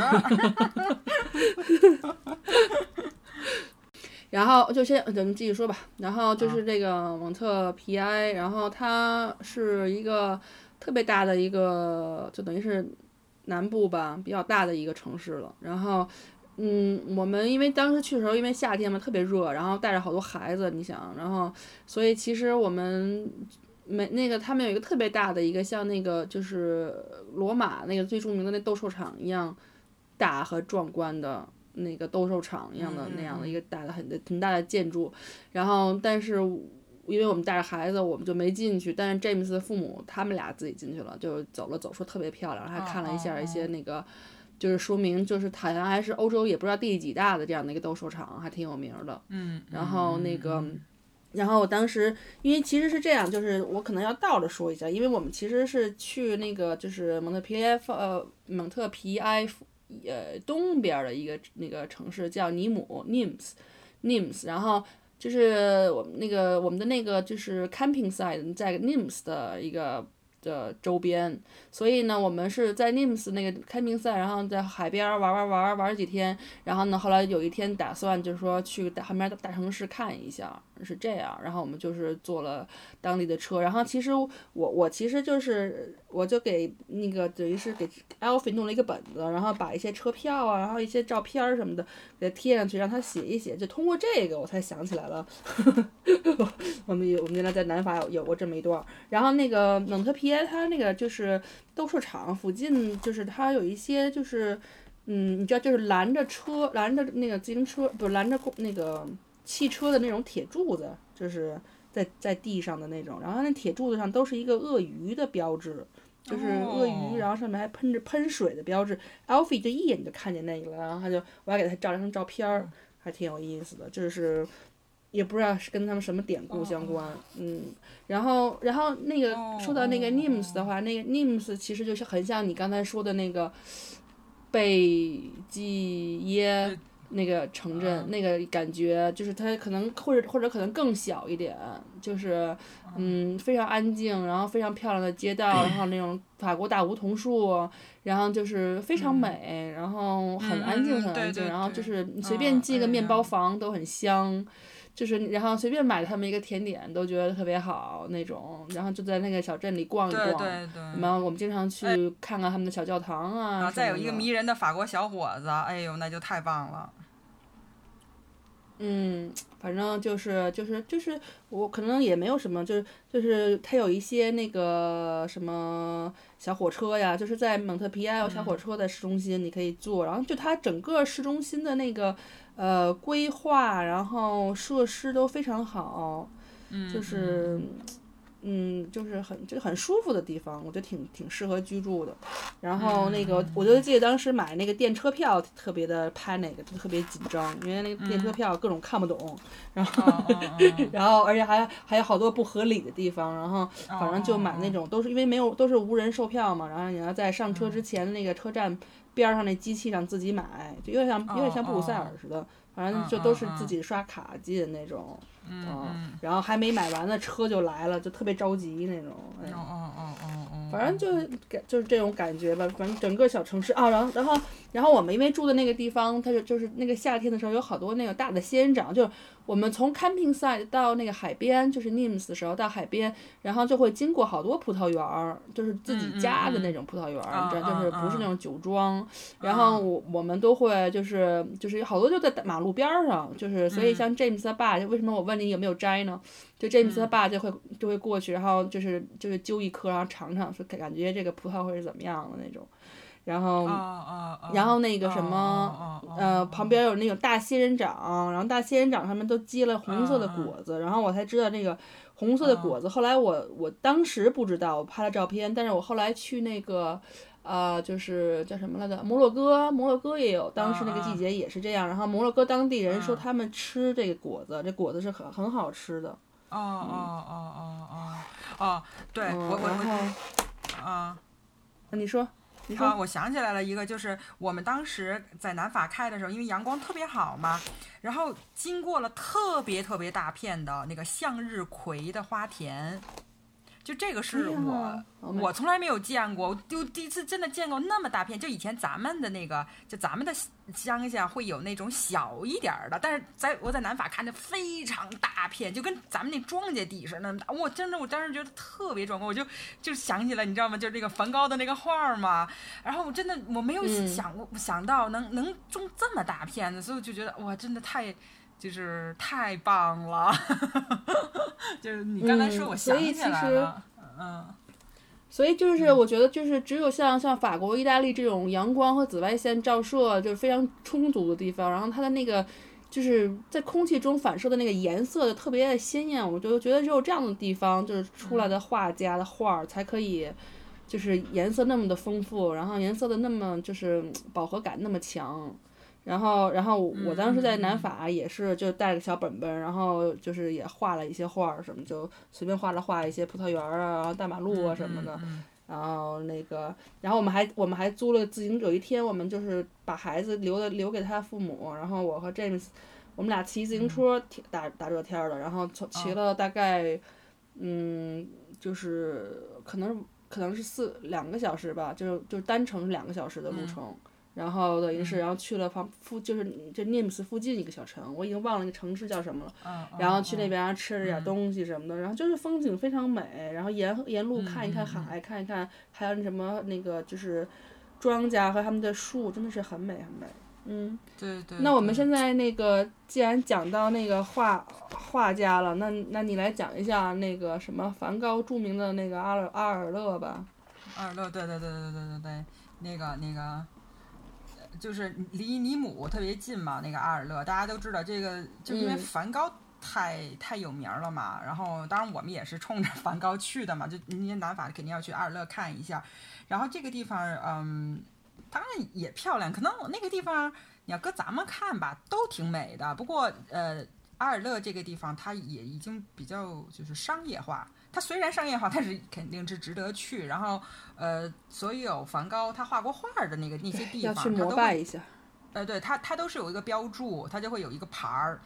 然后就先咱们继续说吧。然后啊就是这个蒙特皮埃，然后它是一个特别大的一个，就等于是南部吧，比较大的一个城市了。然后，嗯，我们因为当时去的时候，因为夏天嘛，特别热，然后带着好多孩子，你想，然后所以其实我们。没那个，他们有一个特别大的一个像那个就是罗马那个最著名的那斗兽场一样大和壮观的那个斗兽场一样的那样的一个大的很很大的建筑，然后但是因为我们带着孩子，我们就没进去。但是 James 的父母他们俩自己进去了，就走了走，说特别漂亮，还看了一下一些那个，就是说明就是好像还是欧洲也不知道第几大的这样的一个斗兽场，还挺有名的。嗯，然后那个，然后我当时因为其实是这样，就是我可能要倒着说一下，因为我们其实是去那个就是蒙特皮埃呃蒙特皮埃呃东边的一个那个城市叫尼姆 Nims Nims，然后。就是我们那个我们的那个就是 camping site 在 Nims 的一个的周边，所以呢，我们是在 Nims 那个开明赛然后在海边玩玩玩玩几天，然后呢，后来有一天打算就是说去大海边的大城市看一下。是这样，然后我们就是坐了当地的车，然后其实我我其实就是我就给那个等于是给 Alfie 弄了一个本子，然后把一些车票啊，然后一些照片什么的给他贴上去，让他写一写。就通过这个，我才想起来了，我们有我们原来在南法有有过这么一段。然后那个蒙特皮耶，它那个就是斗兽场附近，就是它有一些就是嗯，你知道就是拦着车，拦着那个自行车，不是拦着那个。汽车的那种铁柱子，就是在在地上的那种，然后那铁柱子上都是一个鳄鱼的标志，就是鳄鱼，然后上面还喷着喷水的标志。Alfie 就一眼就看见那个了，然后他就我还给他照了张照片儿，还挺有意思的，就是也不知道是跟他们什么典故相关，嗯，然后然后那个说到那个 Nims 的话，那个 Nims 其实就是很像你刚才说的那个贝基耶。那个城镇，那个感觉就是它可能或者或者可能更小一点，就是嗯。非常安静，然后非常漂亮的街道，然后那种法国大梧桐树，然后就是非常美，然后很安静很安静，然后就是你随便进个面包房都很香。就是然后随便买他们一个甜点都觉得特别好那种，然后就在那个小镇里逛一逛，然后我们经常去看看他们的小教堂啊。然后再有一个迷人的法国小伙子，哎呦那就太棒了。嗯，反正就是就是就是我可能也没有什么，就是就是它有一些那个什么小火车呀，就是在蒙特皮埃有小火车在市中心你可以坐，然后就它整个市中心的那个呃规划，然后设施都非常好，就是。嗯，就是很就很舒服的地方，我觉得挺挺适合居住的。然后那个，我就记得当时买那个电车票特别的 panic，特别紧张，因为那个电车票各种看不懂，然后 然后而且还还有好多不合理的地方，然后反正就买那种都是因为没有都是无人售票嘛，然后你要在上车之前那个车站边上那机器上自己买，就有点像有点像布鲁塞尔似的，反正就都是自己刷卡进那种。嗯，然后还没买完呢，车就来了，就特别着急那种。嗯嗯嗯嗯嗯。反正就是感就是这种感觉吧，反正整个小城市啊，然后然后然后我们因为住的那个地方，它就就是那个夏天的时候有好多那个大的仙人掌，就是我们从 camping site 到那个海边，就是 Nims 的时候到海边，然后就会经过好多葡萄园儿，就是自己家的那种葡萄园儿，你知道，就是不是那种酒庄，然后我我们都会就是就是有好多就在马路边儿上，就是所以像 James 他爸，就为什么我问你有没有摘呢？就 James 他爸就会就会过去，然后就是就是揪一颗，然后尝尝，说感觉这个葡萄会是怎么样的那种，然后然后那个什么呃旁边有那种大仙人掌，然后大仙人掌上面都结了红色的果子，然后我才知道那个红色的果子。后来我我当时不知道，我拍了照片，但是我后来去那个呃就是叫什么来着？摩洛哥，摩洛哥也有，当时那个季节也是这样。然后摩洛哥当地人说他们吃这个果子，这果子是很很好吃的。哦哦哦哦哦哦，对我我我啊，你说，你说，我想起来了一个，就是我们当时在南法开的时候，因为阳光特别好嘛，然后经过了特别特别大片的那个向日葵的花田。就这个是我，我从来没有见过，就第一次真的见过那么大片。就以前咱们的那个，就咱们的乡下会有那种小一点儿的，但是在我在南法看的非常大片，就跟咱们那庄稼地似的那么大。我真的，我当时觉得特别壮观，我就就想起来，你知道吗？就是那个梵高的那个画嘛。然后我真的我没有想过想到能能种这么大片子，所以我就觉得哇，真的太。就是太棒了，就是你刚才说，我想起来了，嗯，所以就是我觉得就是只有像像法国、意大利这种阳光和紫外线照射就是非常充足的地方，然后它的那个就是在空气中反射的那个颜色就特别的鲜艳，我就觉得只有这样的地方，就是出来的画家的画儿才可以，就是颜色那么的丰富，然后颜色的那么就是饱和感那么强。然后，然后我当时在南法也是，就带个小本本，然后就是也画了一些画儿什么，就随便画了画一些葡萄园儿啊、大马路啊什么的。然后那个，然后我们还我们还租了自行，有一天我们就是把孩子留的留给他父母，然后我和 James，我们俩骑自行车打打热天的，然后从骑了大概，嗯，就是可能可能是四两个小时吧，就是就是单程是两个小时的路程。然后等于是，然后去了旁附，就是这涅姆斯附近一个小城，我已经忘了那个城市叫什么了。然后去那边吃了点东西什么的，然后就是风景非常美，然后沿沿路看一看海，看一看，还有什么那个就是庄稼和他们的树，真的是很美很美。嗯，对对。那我们现在那个既然讲到那个画画家了，那那你来讲一下那个什么梵高著名的那个阿尔阿尔勒吧。阿尔勒，对对对对对对对，那个那个。就是离尼姆特别近嘛，那个阿尔勒，大家都知道这个，就因为梵高太太有名了嘛。然后，当然我们也是冲着梵高去的嘛，就您南法肯定要去阿尔勒看一下。然后这个地方，嗯，当然也漂亮。可能那个地方你要搁咱们看吧，都挺美的。不过，呃，阿尔勒这个地方它也已经比较就是商业化。它虽然商业化，但是肯定是值得去。然后，呃，所有梵高他画过画的那个那些地方，要去膜拜一下。呃，对，它它都是有一个标注，它就会有一个牌儿。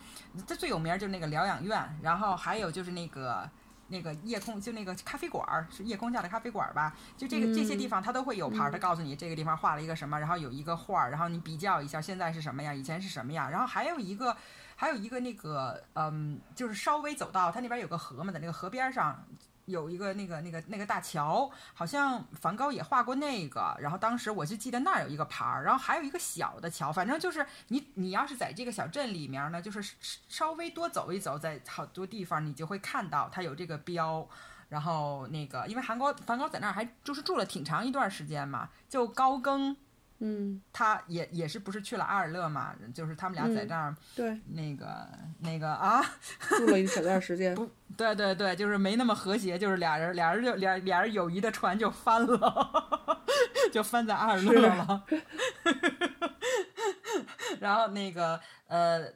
它最有名就是那个疗养院，然后还有就是那个那个夜空，就那个咖啡馆儿，是夜空下的咖啡馆儿吧？就这个这些地方，它都会有牌儿，它告诉你这个地方画了一个什么，然后有一个画儿，然后你比较一下现在是什么样，以前是什么样？然后还有一个。还有一个那个，嗯，就是稍微走到它那边有个河嘛，在那个河边上有一个那个那个那个大桥，好像梵高也画过那个。然后当时我就记得那儿有一个牌儿，然后还有一个小的桥，反正就是你你要是在这个小镇里面呢，就是稍微多走一走，在好多地方你就会看到它有这个标。然后那个因为梵高梵高在那儿还就是住了挺长一段时间嘛，就高更。嗯，他也也是不是去了阿尔勒嘛？就是他们俩在这儿，对，那个那个啊，住了一小段时间。不，对对对，就是没那么和谐，就是俩人俩人就俩俩人友谊的船就翻了，就翻在阿尔勒了。然后那个呃。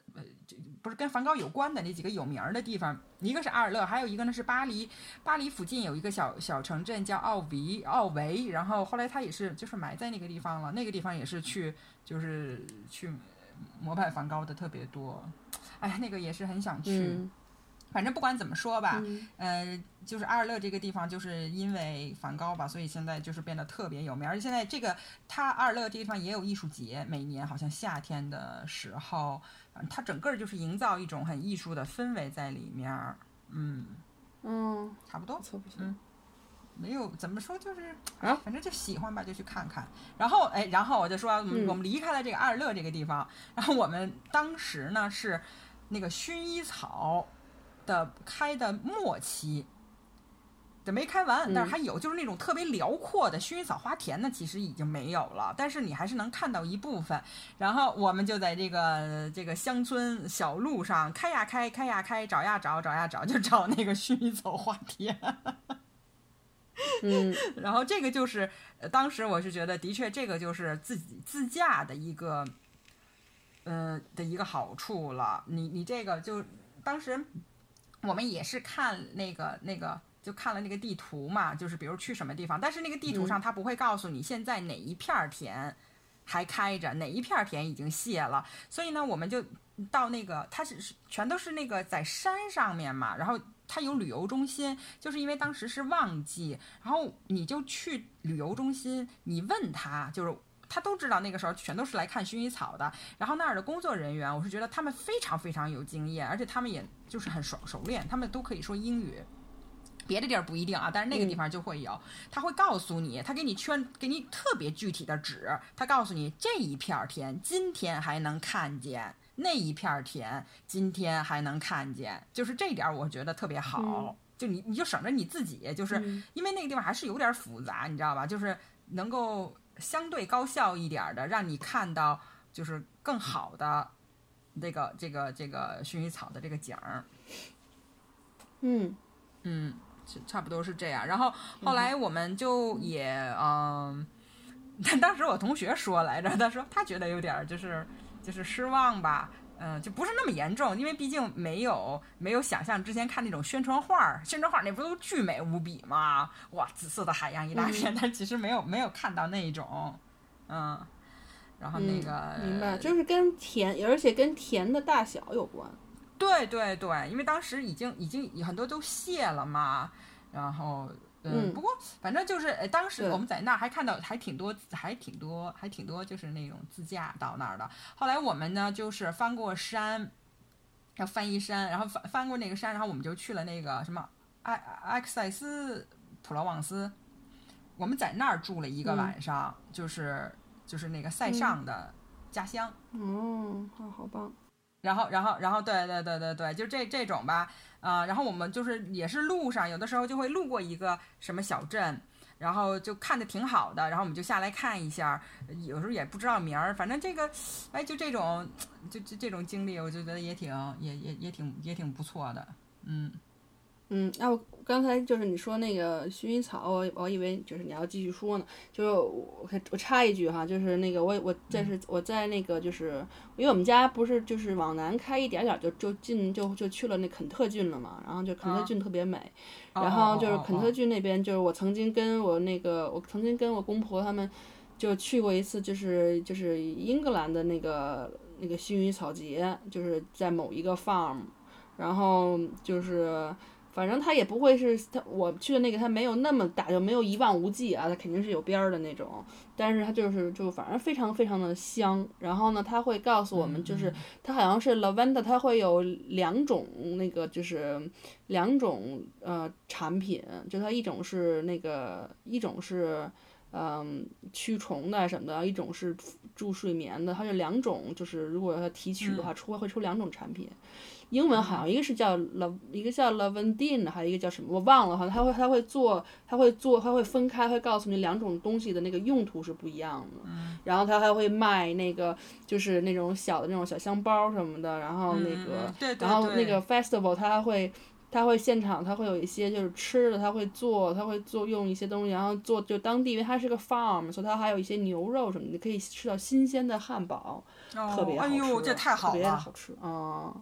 不是跟梵高有关的那几个有名儿的地方，一个是阿尔勒，还有一个呢是巴黎。巴黎附近有一个小小城镇叫奥维，奥维。然后后来他也是就是埋在那个地方了。那个地方也是去就是去膜拜梵高的特别多。哎，那个也是很想去。反正不管怎么说吧，呃，就是阿尔勒这个地方，就是因为梵高吧，所以现在就是变得特别有名。而且现在这个他阿尔勒这个地方也有艺术节，每年好像夏天的时候，它整个就是营造一种很艺术的氛围在里面儿。嗯嗯，差不多？嗯，没有怎么说，就是啊，反正就喜欢吧，就去看看。然后哎，然后我就说，我们离开了这个阿尔勒这个地方，然后我们当时呢是那个薰衣草。的开的末期，的没开完，但是还有就是那种特别辽阔的薰衣草花田呢，其实已经没有了，但是你还是能看到一部分。然后我们就在这个这个乡村小路上开呀开，开呀开，找呀找，找呀找，就找那个薰衣草花田。嗯，然后这个就是当时我是觉得，的确这个就是自己自驾的一个，嗯的一个好处了。你你这个就当时。我们也是看那个那个，就看了那个地图嘛，就是比如去什么地方，但是那个地图上它不会告诉你现在哪一片田还开着，哪一片田已经谢了。所以呢，我们就到那个，它是全都是那个在山上面嘛，然后它有旅游中心，就是因为当时是旺季，然后你就去旅游中心，你问他就是。他都知道那个时候全都是来看薰衣草的，然后那儿的工作人员，我是觉得他们非常非常有经验，而且他们也就是很熟熟练，他们都可以说英语。别的地儿不一定啊，但是那个地方就会有，他会告诉你，他给你圈，给你特别具体的指，他告诉你这一片田今天还能看见，那一片田今天还能看见，就是这点我觉得特别好，就你你就省着你自己，就是因为那个地方还是有点复杂，你知道吧？就是能够。相对高效一点的，让你看到就是更好的这个这个这个薰衣草的这个景儿。嗯。嗯，是差不多是这样。然后后来我们就也嗯，当时我同学说来着，他说他觉得有点儿就是就是失望吧。嗯，就不是那么严重，因为毕竟没有没有想象之前看那种宣传画儿，宣传画儿那不都巨美无比吗？哇，紫色的海洋一大片，但其实没有没有看到那一种，嗯，然后那个、明白，就是跟甜，而且跟甜的大小有关。对对对，因为当时已经已经很多都谢了嘛，然后。嗯，不过反正就是，呃，当时我们在那儿还看到还挺多，还挺多，还挺多，就是那种自驾到那儿的。后来我们呢，就是翻过山，要翻一山，然后翻翻过那个山，然后我们就去了那个什么埃埃克塞斯普罗旺斯。我们在那儿住了一个晚上，就是就是那个塞尚的家乡。哦，好，好棒。然后，然后，然后，对对对对对，就这这种吧。啊，然后我们就是也是路上，有的时候就会路过一个什么小镇，然后就看的挺好的，然后我们就下来看一下，有时候也不知道名儿，反正这个，哎，就这种，就就这种经历，我就觉得也挺，也也也挺也挺不错的，嗯。嗯，那我刚才就是你说那个薰衣草，我我以为就是你要继续说呢，就是我我插一句哈，就是那个我我这是我在那个就是因为我们家不是就是往南开一点点就就进就就去了那肯特郡了嘛，然后就肯特郡特别美，然后就是肯特郡那边就是我曾经跟我那个我曾经跟我公婆他们就去过一次，就是就是英格兰的那个那个薰衣草节，就是在某一个 farm，然后就是。反正它也不会是它，我去的那个它没有那么大，就没有一望无际啊，它肯定是有边儿的那种。但是它就是就反正非常非常的香。然后呢，它会告诉我们，就是它好像是 lavender，它会有两种那个就是两种呃产品，就它一种是那个一种是嗯驱虫的什么的，一种是助睡眠的，它是两种，就是如果它提取的话，出会出两种产品。英文好像一个是叫 La，一个叫 Lavendin，还有一个叫什么我忘了好像它会它会做它会做它会分开，会告诉你两种东西的那个用途是不一样的。然后它还会卖那个就是那种小的那种小香包什么的。然后那个，然后那个 Festival 它还会他会现场他会有一些就是吃的，他会做他会做用一些东西，然后做就当地因为它是个 farm，所以它还有一些牛肉什么的，你可以吃到新鲜的汉堡，特别好吃，特别好吃嗯。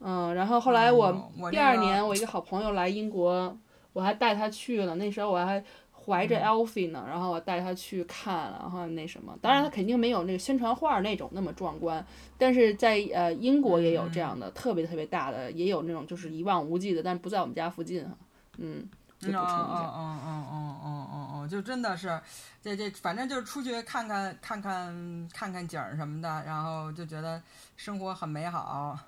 嗯，然后后来我第二年，我一个好朋友来英国，我还带他去了。那时候我还怀着 Alfie 呢，然后我带他去看，然后那什么，当然他肯定没有那个宣传画那种那么壮观，但是在呃英国也有这样的特别特别大的，也有那种就是一望无际的，但是不在我们家附近哈。嗯，就补充一下。嗯嗯嗯嗯嗯嗯，就真的是，这这反正就是出去看看看看看看景儿什么的，然后就觉得生活很美好。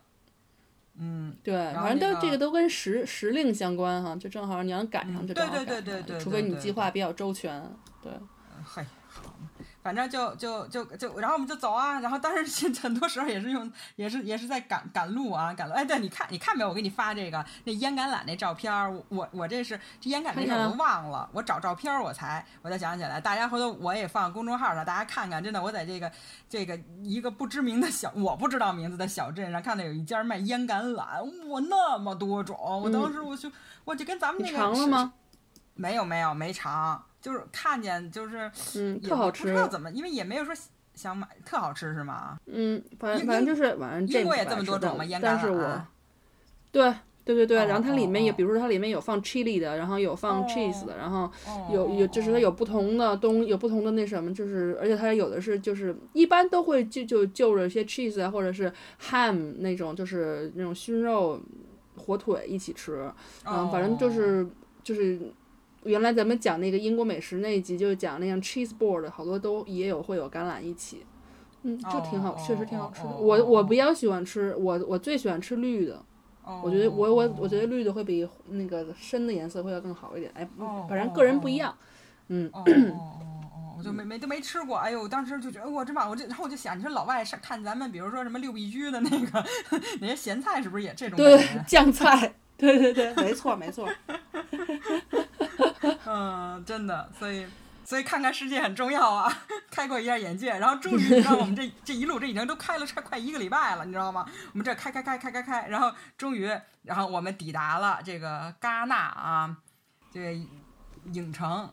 嗯，对，反正都这个都跟时时令相关哈，就正好你要赶上就正好赶上，除非你计划比较周全，对。嗨，好。反正就就就就，然后我们就走啊，然后当时 很多时候也是用，也是也是在赶赶路啊，赶路。哎，对，你看你看没有？我给你发这个那烟橄榄那照片儿，我我这是这烟橄榄我都忘了，我找照片儿我才我才想起来。大家回头我也放公众号上，大家看看，真的，我在这个这个一个不知名的小我不知道名字的小镇上看到有一家卖烟橄榄，哇，那么多种，我当时我就我就跟咱们那个尝了吗？没有没有没尝。就是看见就是，嗯，特好吃。不知道怎么，因为也没有说想买，特好吃是吗？嗯，反正反正就是，反正这英国也这么多种嘛？但是我，对对对对，然后它里面也，比如说它里面有放 chili 的，然后有放 cheese 的，然后有有就是它有不同的东，有不同的那什么，就是而且它有的是就是一般都会就就就着一些 cheese 啊，或者是 ham 那种就是那种熏肉火腿一起吃，嗯，反正就是就是。原来咱们讲那个英国美食那一集，就讲那样 cheese board，好多都也有会有橄榄一起，嗯，就挺好，确实挺好吃的。我我比较喜欢吃，我我最喜欢吃绿的，我觉得我我我觉得绿的会比那个深的颜色会要更好一点。哎，反正个人不一样，嗯。哦 我就没没都没吃过。哎呦，当时就觉得我这棒，我这然后我就想，你说老外是看咱们，比如说什么六必居的那个 那些咸菜，是不是也这种？对，酱菜。对对对，没错没错。嗯，真的，所以所以看看世界很重要啊，开阔一下眼界。然后终于，你知道我们这这一路这已经都开了快快一个礼拜了，你知道吗？我们这开开开开开开，然后终于，然后我们抵达了这个戛纳啊，这个影城。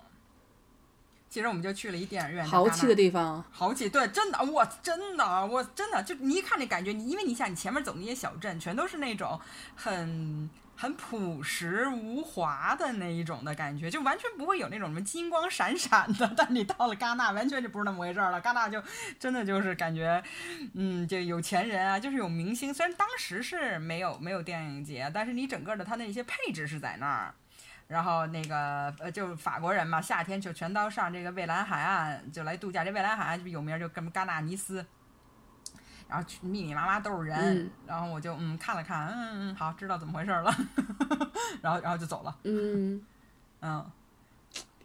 其实我们就去了一电影院，豪气的地方。豪气，对，真的，我真的，我真的就你一看这感觉，你因为你想你前面走那些小镇，全都是那种很。很朴实无华的那一种的感觉，就完全不会有那种什么金光闪闪的。但你到了戛纳，完全就不是那么回事儿了。戛纳就真的就是感觉，嗯，就有钱人啊，就是有明星。虽然当时是没有没有电影节，但是你整个的他那些配置是在那儿。然后那个呃，就法国人嘛，夏天就全都上这个蔚蓝海岸就来度假。这蔚蓝海岸就有名，就跟戛纳尼斯。然后密密麻麻都是人，然后我就嗯看了看，嗯嗯好，知道怎么回事了，然后然后就走了，嗯。嗯。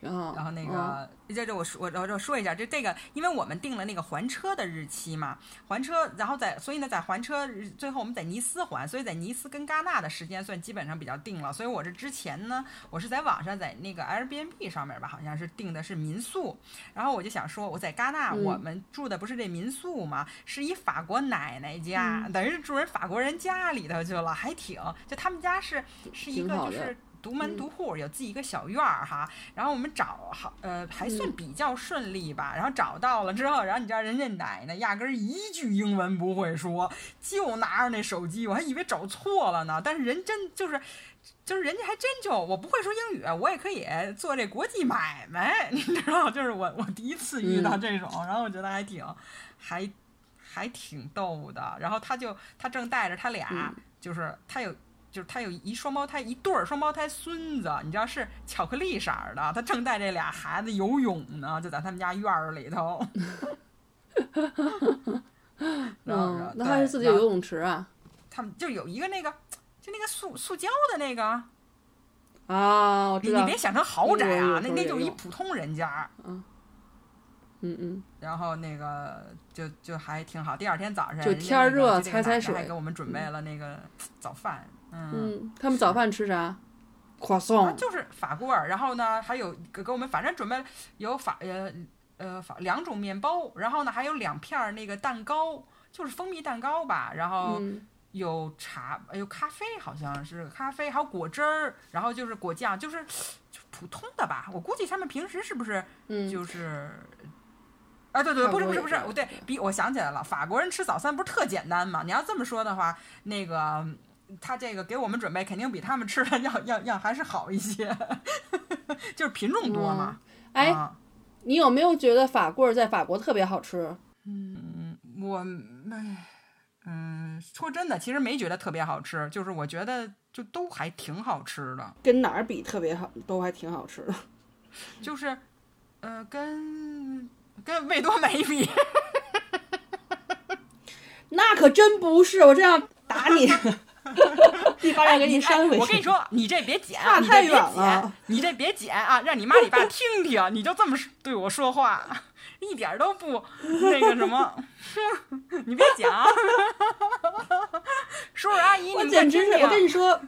然后那个，这这我说我我我说一下，就这个，因为我们定了那个还车的日期嘛，还车，然后在所以呢，在还车最后我们在尼斯还，所以在尼斯跟戛纳的时间算基本上比较定了。所以我这之前呢，我是在网上在那个 Airbnb 上面吧，好像是订的是民宿，然后我就想说我在戛纳我们住的不是这民宿嘛，是一法国奶奶家，等于是住人法国人家里头去了，还挺，就他们家是是一个就是。独门独户，有自己一个小院儿哈，然后我们找好，呃，还算比较顺利吧。然后找到了之后，然后你知道人家奶奶压根儿一句英文不会说，就拿着那手机，我还以为找错了呢。但是人真就是，就是人家还真就我不会说英语，我也可以做这国际买卖，你知道，就是我我第一次遇到这种，然后我觉得还挺，还还挺逗的。然后他就他正带着他俩，就是他有。就是他有一双胞胎，一对儿双胞胎孙子，你知道是巧克力色儿的。他正带这俩孩子游泳呢，就在他们家院儿里头。嗯，那还是自己有游泳池啊？他们就有一个那个，就那个塑塑胶的那个。啊，我知道。你别想成豪宅啊，那那就是一普通人家。嗯。嗯嗯。然后那个就就还挺好。第二天早上，就天热，踩踩水，还给我们准备了那个早饭。嗯，他们早饭吃啥？夸送，就是法棍儿。然后呢，还有给给我们，反正准备有法呃呃法两种面包。然后呢，还有两片儿那个蛋糕，就是蜂蜜蛋糕吧。然后有茶，有咖啡，好像是咖啡，还有果汁儿。然后就是果酱，就是就普通的吧。我估计他们平时是不是就是，啊对对，不是不是不是，我对比我想起来了，法国人吃早餐不是特简单吗？你要这么说的话，那个。他这个给我们准备肯定比他们吃的 要要要还是好一些，就是品种多嘛。哎，你有没有觉得法棍在法国特别好吃？嗯，我哎，嗯，说真的，其实没觉得特别好吃，就是我觉得就都还挺好吃的。跟哪儿比特别好？都还挺好吃的。就是，呃，跟跟味多美比。那可真不是，我这样打你。一巴掌给你扇回去！我跟你说，你这别剪，你这别剪，你这别剪啊！让你妈你爸听听，你就这么对我说话，一点都不那个什么，你别讲，叔叔阿姨，你们简直是！我跟你说。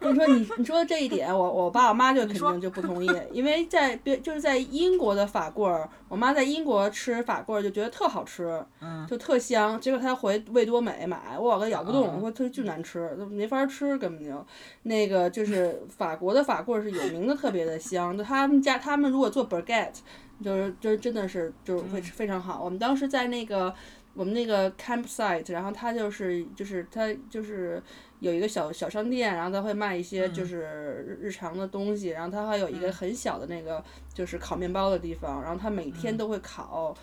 你说，你你说的这一点，我我爸我妈就肯定就不同意，因为在别就是在英国的法棍儿，我妈在英国吃法棍儿就觉得特好吃，就特香。结果她回味多美买，我个咬不动，我说特巨难吃，没法吃，根本就那个就是法国的法棍儿是有名的特别的香，就他们家他们如果做 baguette，就是就是真的是就是会非常好。我们当时在那个我们那个 campsite，然后他就是就是他就是。有一个小小商店，然后他会卖一些就是日日常的东西，然后他还有一个很小的那个就是烤面包的地方，然后他每天都会烤，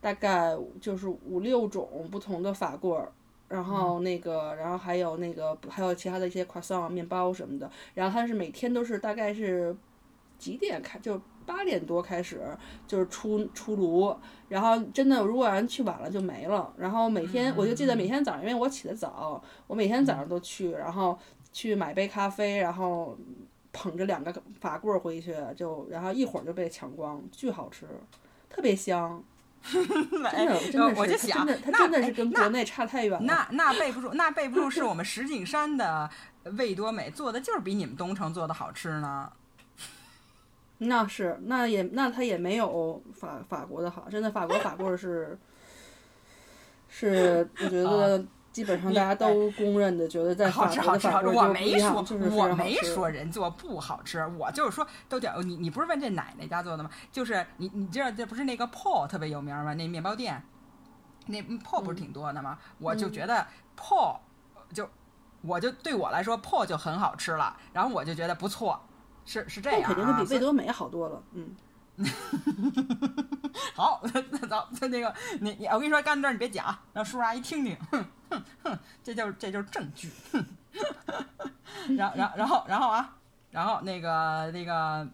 大概就是五六种不同的法棍儿，然后那个然后还有那个还有其他的一些 croissant 面包什么的，然后他是每天都是大概是几点开就。八点多开始就是出出炉，然后真的如果要去晚了就没了。然后每天我就记得每天早上，因为我起得早，我每天早上都去，然后去买杯咖啡，然后捧着两个法棍儿回去，就然后一会儿就被抢光，巨好吃，特别香。真的真的是真的，它真的是跟国内差太远了。那那备不住，那备不住是我们石景山的味多美做的，就是比你们东城做的好吃呢。那是，那也那他也没有法法国的好，真的法国法棍是是，我觉得基本上大家都公认的，觉得在法好吃好吃好吃，国的法棍我没说就是我没说人做不好吃，我就是说都叫你你不是问这奶奶家做的吗？就是你你知道这不是那个 Paul 特别有名吗？那面包店，那 Paul 不是挺多的吗？我就觉得 Paul 就我就对我来说 Paul 就很好吃了，然后我就觉得不错，是是这样、啊，那肯定会比所以味多美好多了，嗯。好，那走，就那个你你，我跟你说，干这儿你别讲，让叔叔阿姨听听，哼哼哼，这就是这就是证据。哼然后然后然后然后啊，然后那个那个，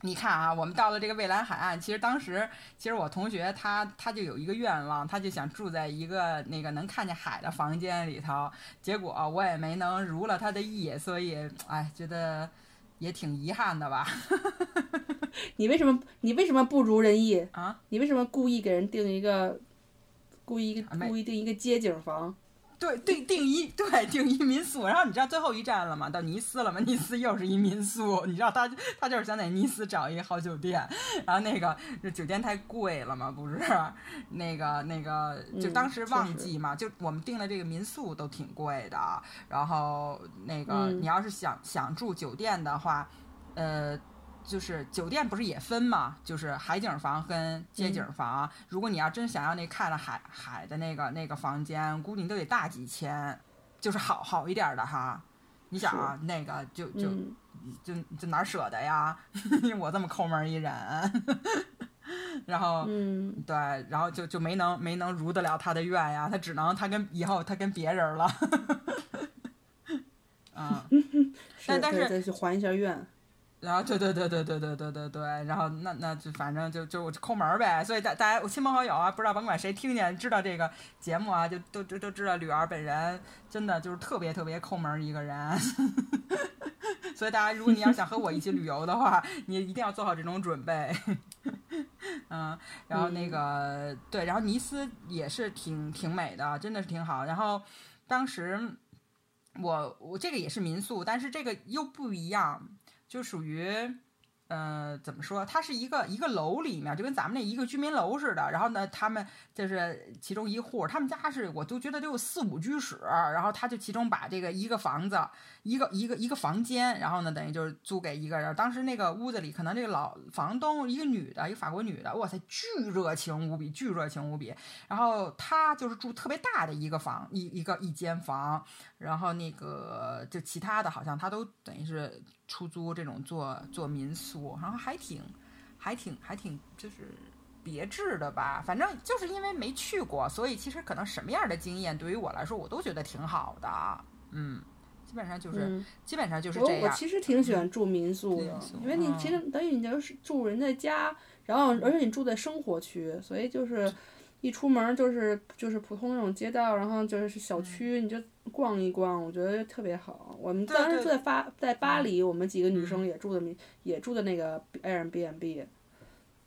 你看啊，我们到了这个蔚蓝海岸，其实当时其实我同学他他就有一个愿望，他就想住在一个那个能看见海的房间里头，结果我也没能如了他的意，所以哎，觉得也挺遗憾的吧。你为什么你为什么不如人意啊？你为什么故意给人定一个，故意故意定一个街景房？对对，定一对 定一民宿，然后你知道最后一站了吗？到尼斯了吗？尼斯又是一民宿，你知道他他就是想在尼斯找一个好酒店，然后那个这酒店太贵了嘛，不是？那个那个就嗯当时旺季嘛，就我们订的这个民宿都挺贵的，然后那个嗯你要是想想住酒店的话，呃。就是酒店不是也分嘛，就是海景房跟街景房。如果你要真想要那看了海海的那个那个房间，估计你都得大几千，就是好好一点的哈。你想啊，那个就就、嗯，就就哪儿舍得呀？我这么抠门儿一人，然后嗯，对，然后就就没能没能如得了他的愿呀，他只能他跟以后他跟别人了。嗯，是但但是还一下愿。然后对对对对对对对对对，然后那那就反正就就我就抠门儿呗，所以大大家我亲朋好友啊，不知道甭管谁听见知道这个节目啊，就都都都知道吕儿本人真的就是特别特别抠门儿一个人，所以大家如果你要想和我一起旅游的话，你一定要做好这种准备。嗯，然后那个、对，然后尼斯也是挺挺美的，真的是挺好。然后当时我我这个也是民宿，但是这个又不一样。就属于，呃，怎么说？它是一个一个楼里面，就跟咱们那一个居民楼似的。然后呢，他们就是其中一户，他们家是我都觉得得有四五居室。然后他就其中把这个一个房子，一个一个一个房间，然后呢，等于就是租给一个人。当时那个屋子里，可能这个老房东一个女的，一个法国女的，哇塞，巨热情无比，巨热情无比。然后她就是住特别大的一个房，一一个一间房。然后那个就其他的好像她都等于是出租这种做做民宿，然后还挺还挺还挺就是别致的吧。反正就是因为没去过，所以其实可能什么样的经验对于我来说，我都觉得挺好的。嗯，基本上就是、嗯，基本上就是我这样。我其实挺喜欢住民宿的因为你嗯其实等于你就是住人家家，然后而且你住在生活区，所以就是一出门就是就是普通那种街道，然后就是小区，你就逛一逛，我觉得特别好。我们当时住在巴在巴黎，我们几个女嗯生也住的民也住的那个 Airbnb。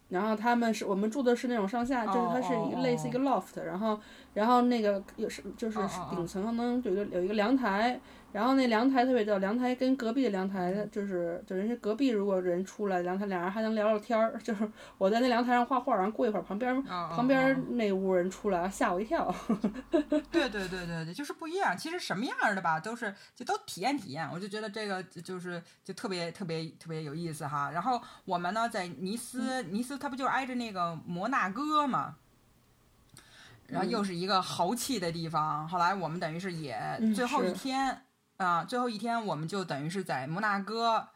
然后他们是我们住的是那种上下，就是它是一类似一个 loft，然后然后那个有是就是顶层能有一个有一个阳台，然后那凉台特别逗，凉台跟隔壁的凉台就是就人家隔壁如果人出来，阳台俩人还能聊聊天儿，就是我在那凉台上画画，然后过一会儿旁边哦旁边那屋人出来，吓我一跳。对对对对对，就是不一样。其实什么样儿的吧，都是就都体验体验。我就觉得这个就就是就特别特别特别有意思哈。然后我们呢在尼斯，尼斯它不就挨着那个摩纳哥嘛，然后又是一个豪气的地方。后来我们等于是也嗯最后一是天啊、最后一天我们就等于是在摩纳哥。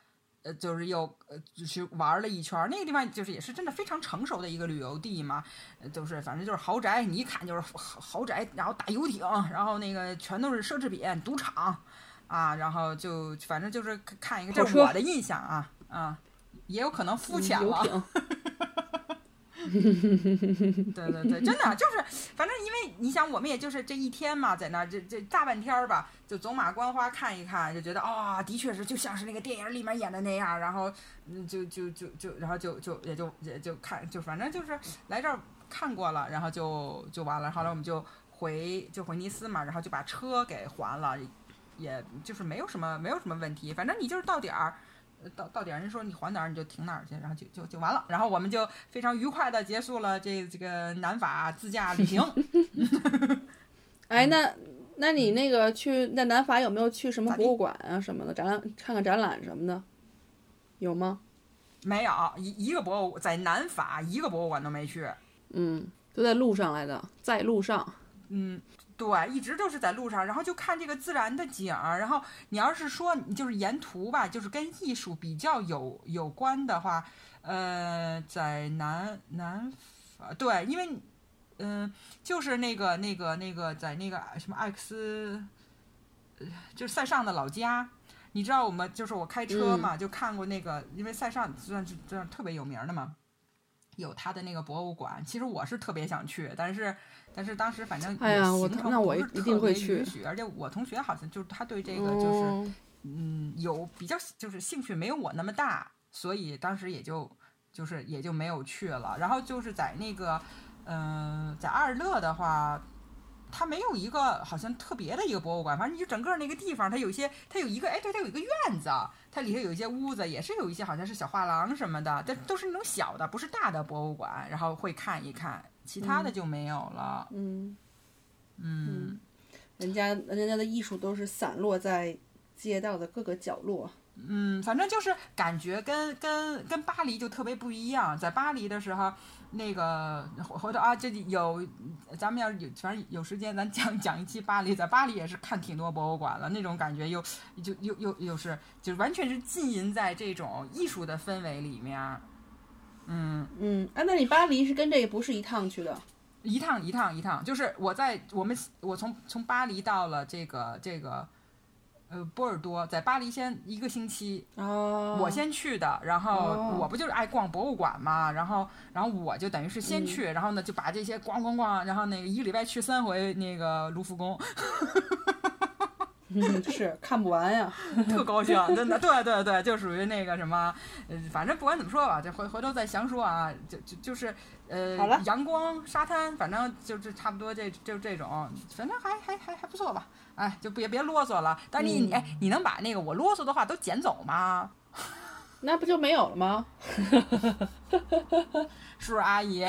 呃，就是又呃就去玩了一圈儿，那个地方就是也是真的非常成熟的一个旅游地嘛，呃就是反正就是豪宅，你一看就是豪豪宅，然后大游艇，然后那个全都是奢侈品，赌场啊，然后就反正就是看一个，这是我的印象啊啊，也有可能肤嗯浅了，对对对，真的就是，反正因为你想，我们也就是这一天嘛，在那这这大半天儿吧，就走马观花看一看，就觉得啊、的确是就像是那个电影里面演的那样，然后，就就就就，然后就就也就也就看，就反正就是来这儿看过了，然后就就完了。后来我们就回就回尼斯嘛，然后就把车给还了，也就是没有什么没有什么问题，反正你就是到点儿。到到点儿人说你还哪儿你就停哪儿去，然后就就就完了，然后我们就非常愉快的结束了这这个南法自驾旅行。哎，那那你那个去那南法有没有去什么博物馆啊什么的展览看看展览什么的？有吗？没有一一个博物在南法一个博物馆都没去。嗯，都在路上来的，在路上。嗯，对，一直都是在路上，然后就看这个自然的景儿。然后你要是说你就是沿途吧，就是跟艺术比较有有关的话，呃，在南南法，对，因为嗯、就是那个那个那个在那个什么艾克斯，呃就是塞尚的老家。你知道我们就是我开车嘛，就看过那个，因为塞尚算是这样特别有名的嘛，有他的那个博物馆。其实我是特别想去，但是但是当时反正哎呀我行程那我不是一定特别会去允许而且我同学好像就是他对这个就是、哦嗯有比较就是兴趣没有我那么大，所以当时也就就是也就没有去了。然后就是在那个嗯、呃在阿尔勒的话。它没有一个好像特别的一个博物馆，反正你就整个那个地方，它有一些，它有一个，哎，对，它有一个院子，它里头有一些屋子，也是有一些好像是小画廊什么的，但都是那种小的，不是大的博物馆，然后会看一看，其他的就没有了。嗯，嗯人家人家的艺术都是散落在街道的各个角落。嗯，反正就是感觉跟跟跟巴黎就特别不一样。在巴黎的时候，那个回回头啊，这有咱们要是有反正有时间，咱讲讲一期巴黎。在巴黎也是看挺多博物馆了，那种感觉又就又又又是就完全是浸淫在这种艺术的氛围里面。嗯，嗯，啊，那你巴黎是跟这个不是一趟去的？一趟一趟一趟，就是我在我们我从从巴黎到了这个这个呃波尔多，在巴黎先一个星期，哦，我先去的，然后哦。我不就是爱逛博物馆嘛，然后然后我就等于是先去，然后呢就把这些逛逛逛，然后那个一个礼拜去三回那个卢浮宫，嗯是看不完呀。特高兴，真的，对对对，就属于那个什么，呃，反正不管怎么说吧，这回回头再详说啊，就就就是呃，阳光沙滩，反正就是差不多这就这种，反正还还还还不错吧，哎，就别别啰嗦了，但是你、嗯哎，你能把那个我啰嗦的话都捡走吗？那不就没有了吗？叔叔阿姨，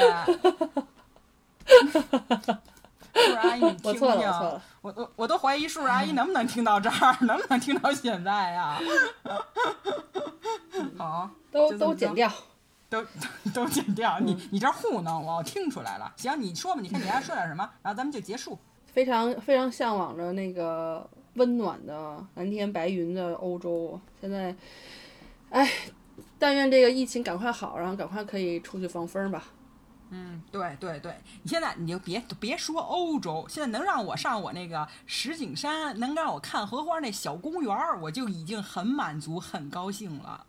叔叔阿姨，你 听听我。我我我都怀疑叔叔阿姨能不能听到这儿，能不能听到现在呀？好，都都剪掉。都都剪掉，你你这糊弄我，我听出来了。行，你说吧，你看你还说点什么，然后咱们就结束。非常非常向往着那个温暖的蓝天白云的欧洲。现在，哎，但愿这个疫情赶快好，然后赶快可以出去放风吧。嗯，对对对，你现在你就别别说欧洲，现在能让我上我那个石景山，能让我看荷花那小公园儿，我就已经很满足、很高兴了。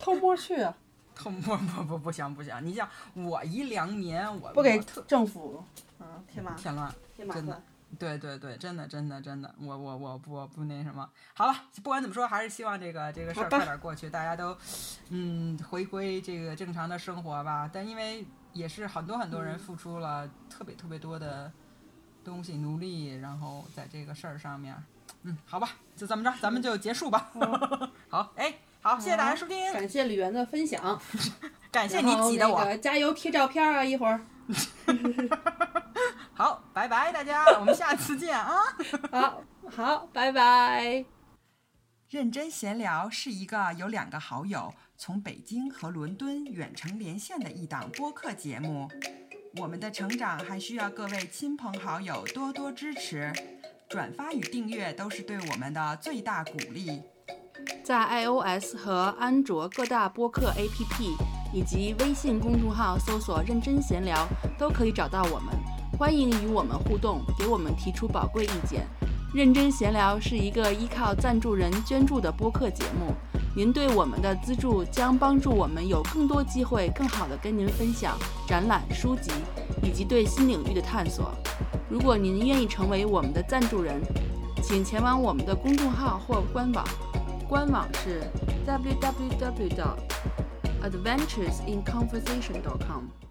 偷摸去啊，不不不不不行不行，你像我一良民，我不给特政府嗯添麻添乱。真的添麻烦。对对对，真的真的真的，我我我不我不那什么。好了，不管怎么说，还是希望这个这个事儿快点过去，大家都嗯回归这个正常的生活吧。但因为也是很多很多人付出了特别特别多的东西努力，然后在这个事儿上面，嗯，好吧，就这么着，咱们就结束吧。好，哎，好，谢谢大家收听，感谢李源的分享，感谢你挤的我那。个加油贴照片啊，一会儿。好，拜拜大家，我们下次见啊。好好，拜拜。认真闲聊是一个有两个好友从北京和伦敦远程连线的一档播客节目。我们的成长还需要各位亲朋好友多多支持，转发与订阅都是对我们的最大鼓励。在 iOS 和安卓各大播客 APP 以及微信公众号搜索“认真闲聊”，都可以找到我们。欢迎与我们互动，给我们提出宝贵意见。认真闲聊是一个依靠赞助人捐助的播客节目，您对我们的资助将帮助我们有更多机会，更好地跟您分享展览、书籍以及对新领域的探索。如果您愿意成为我们的赞助人，请前往我们的公众号或官网。官网是 www. adventuresinconversation.com.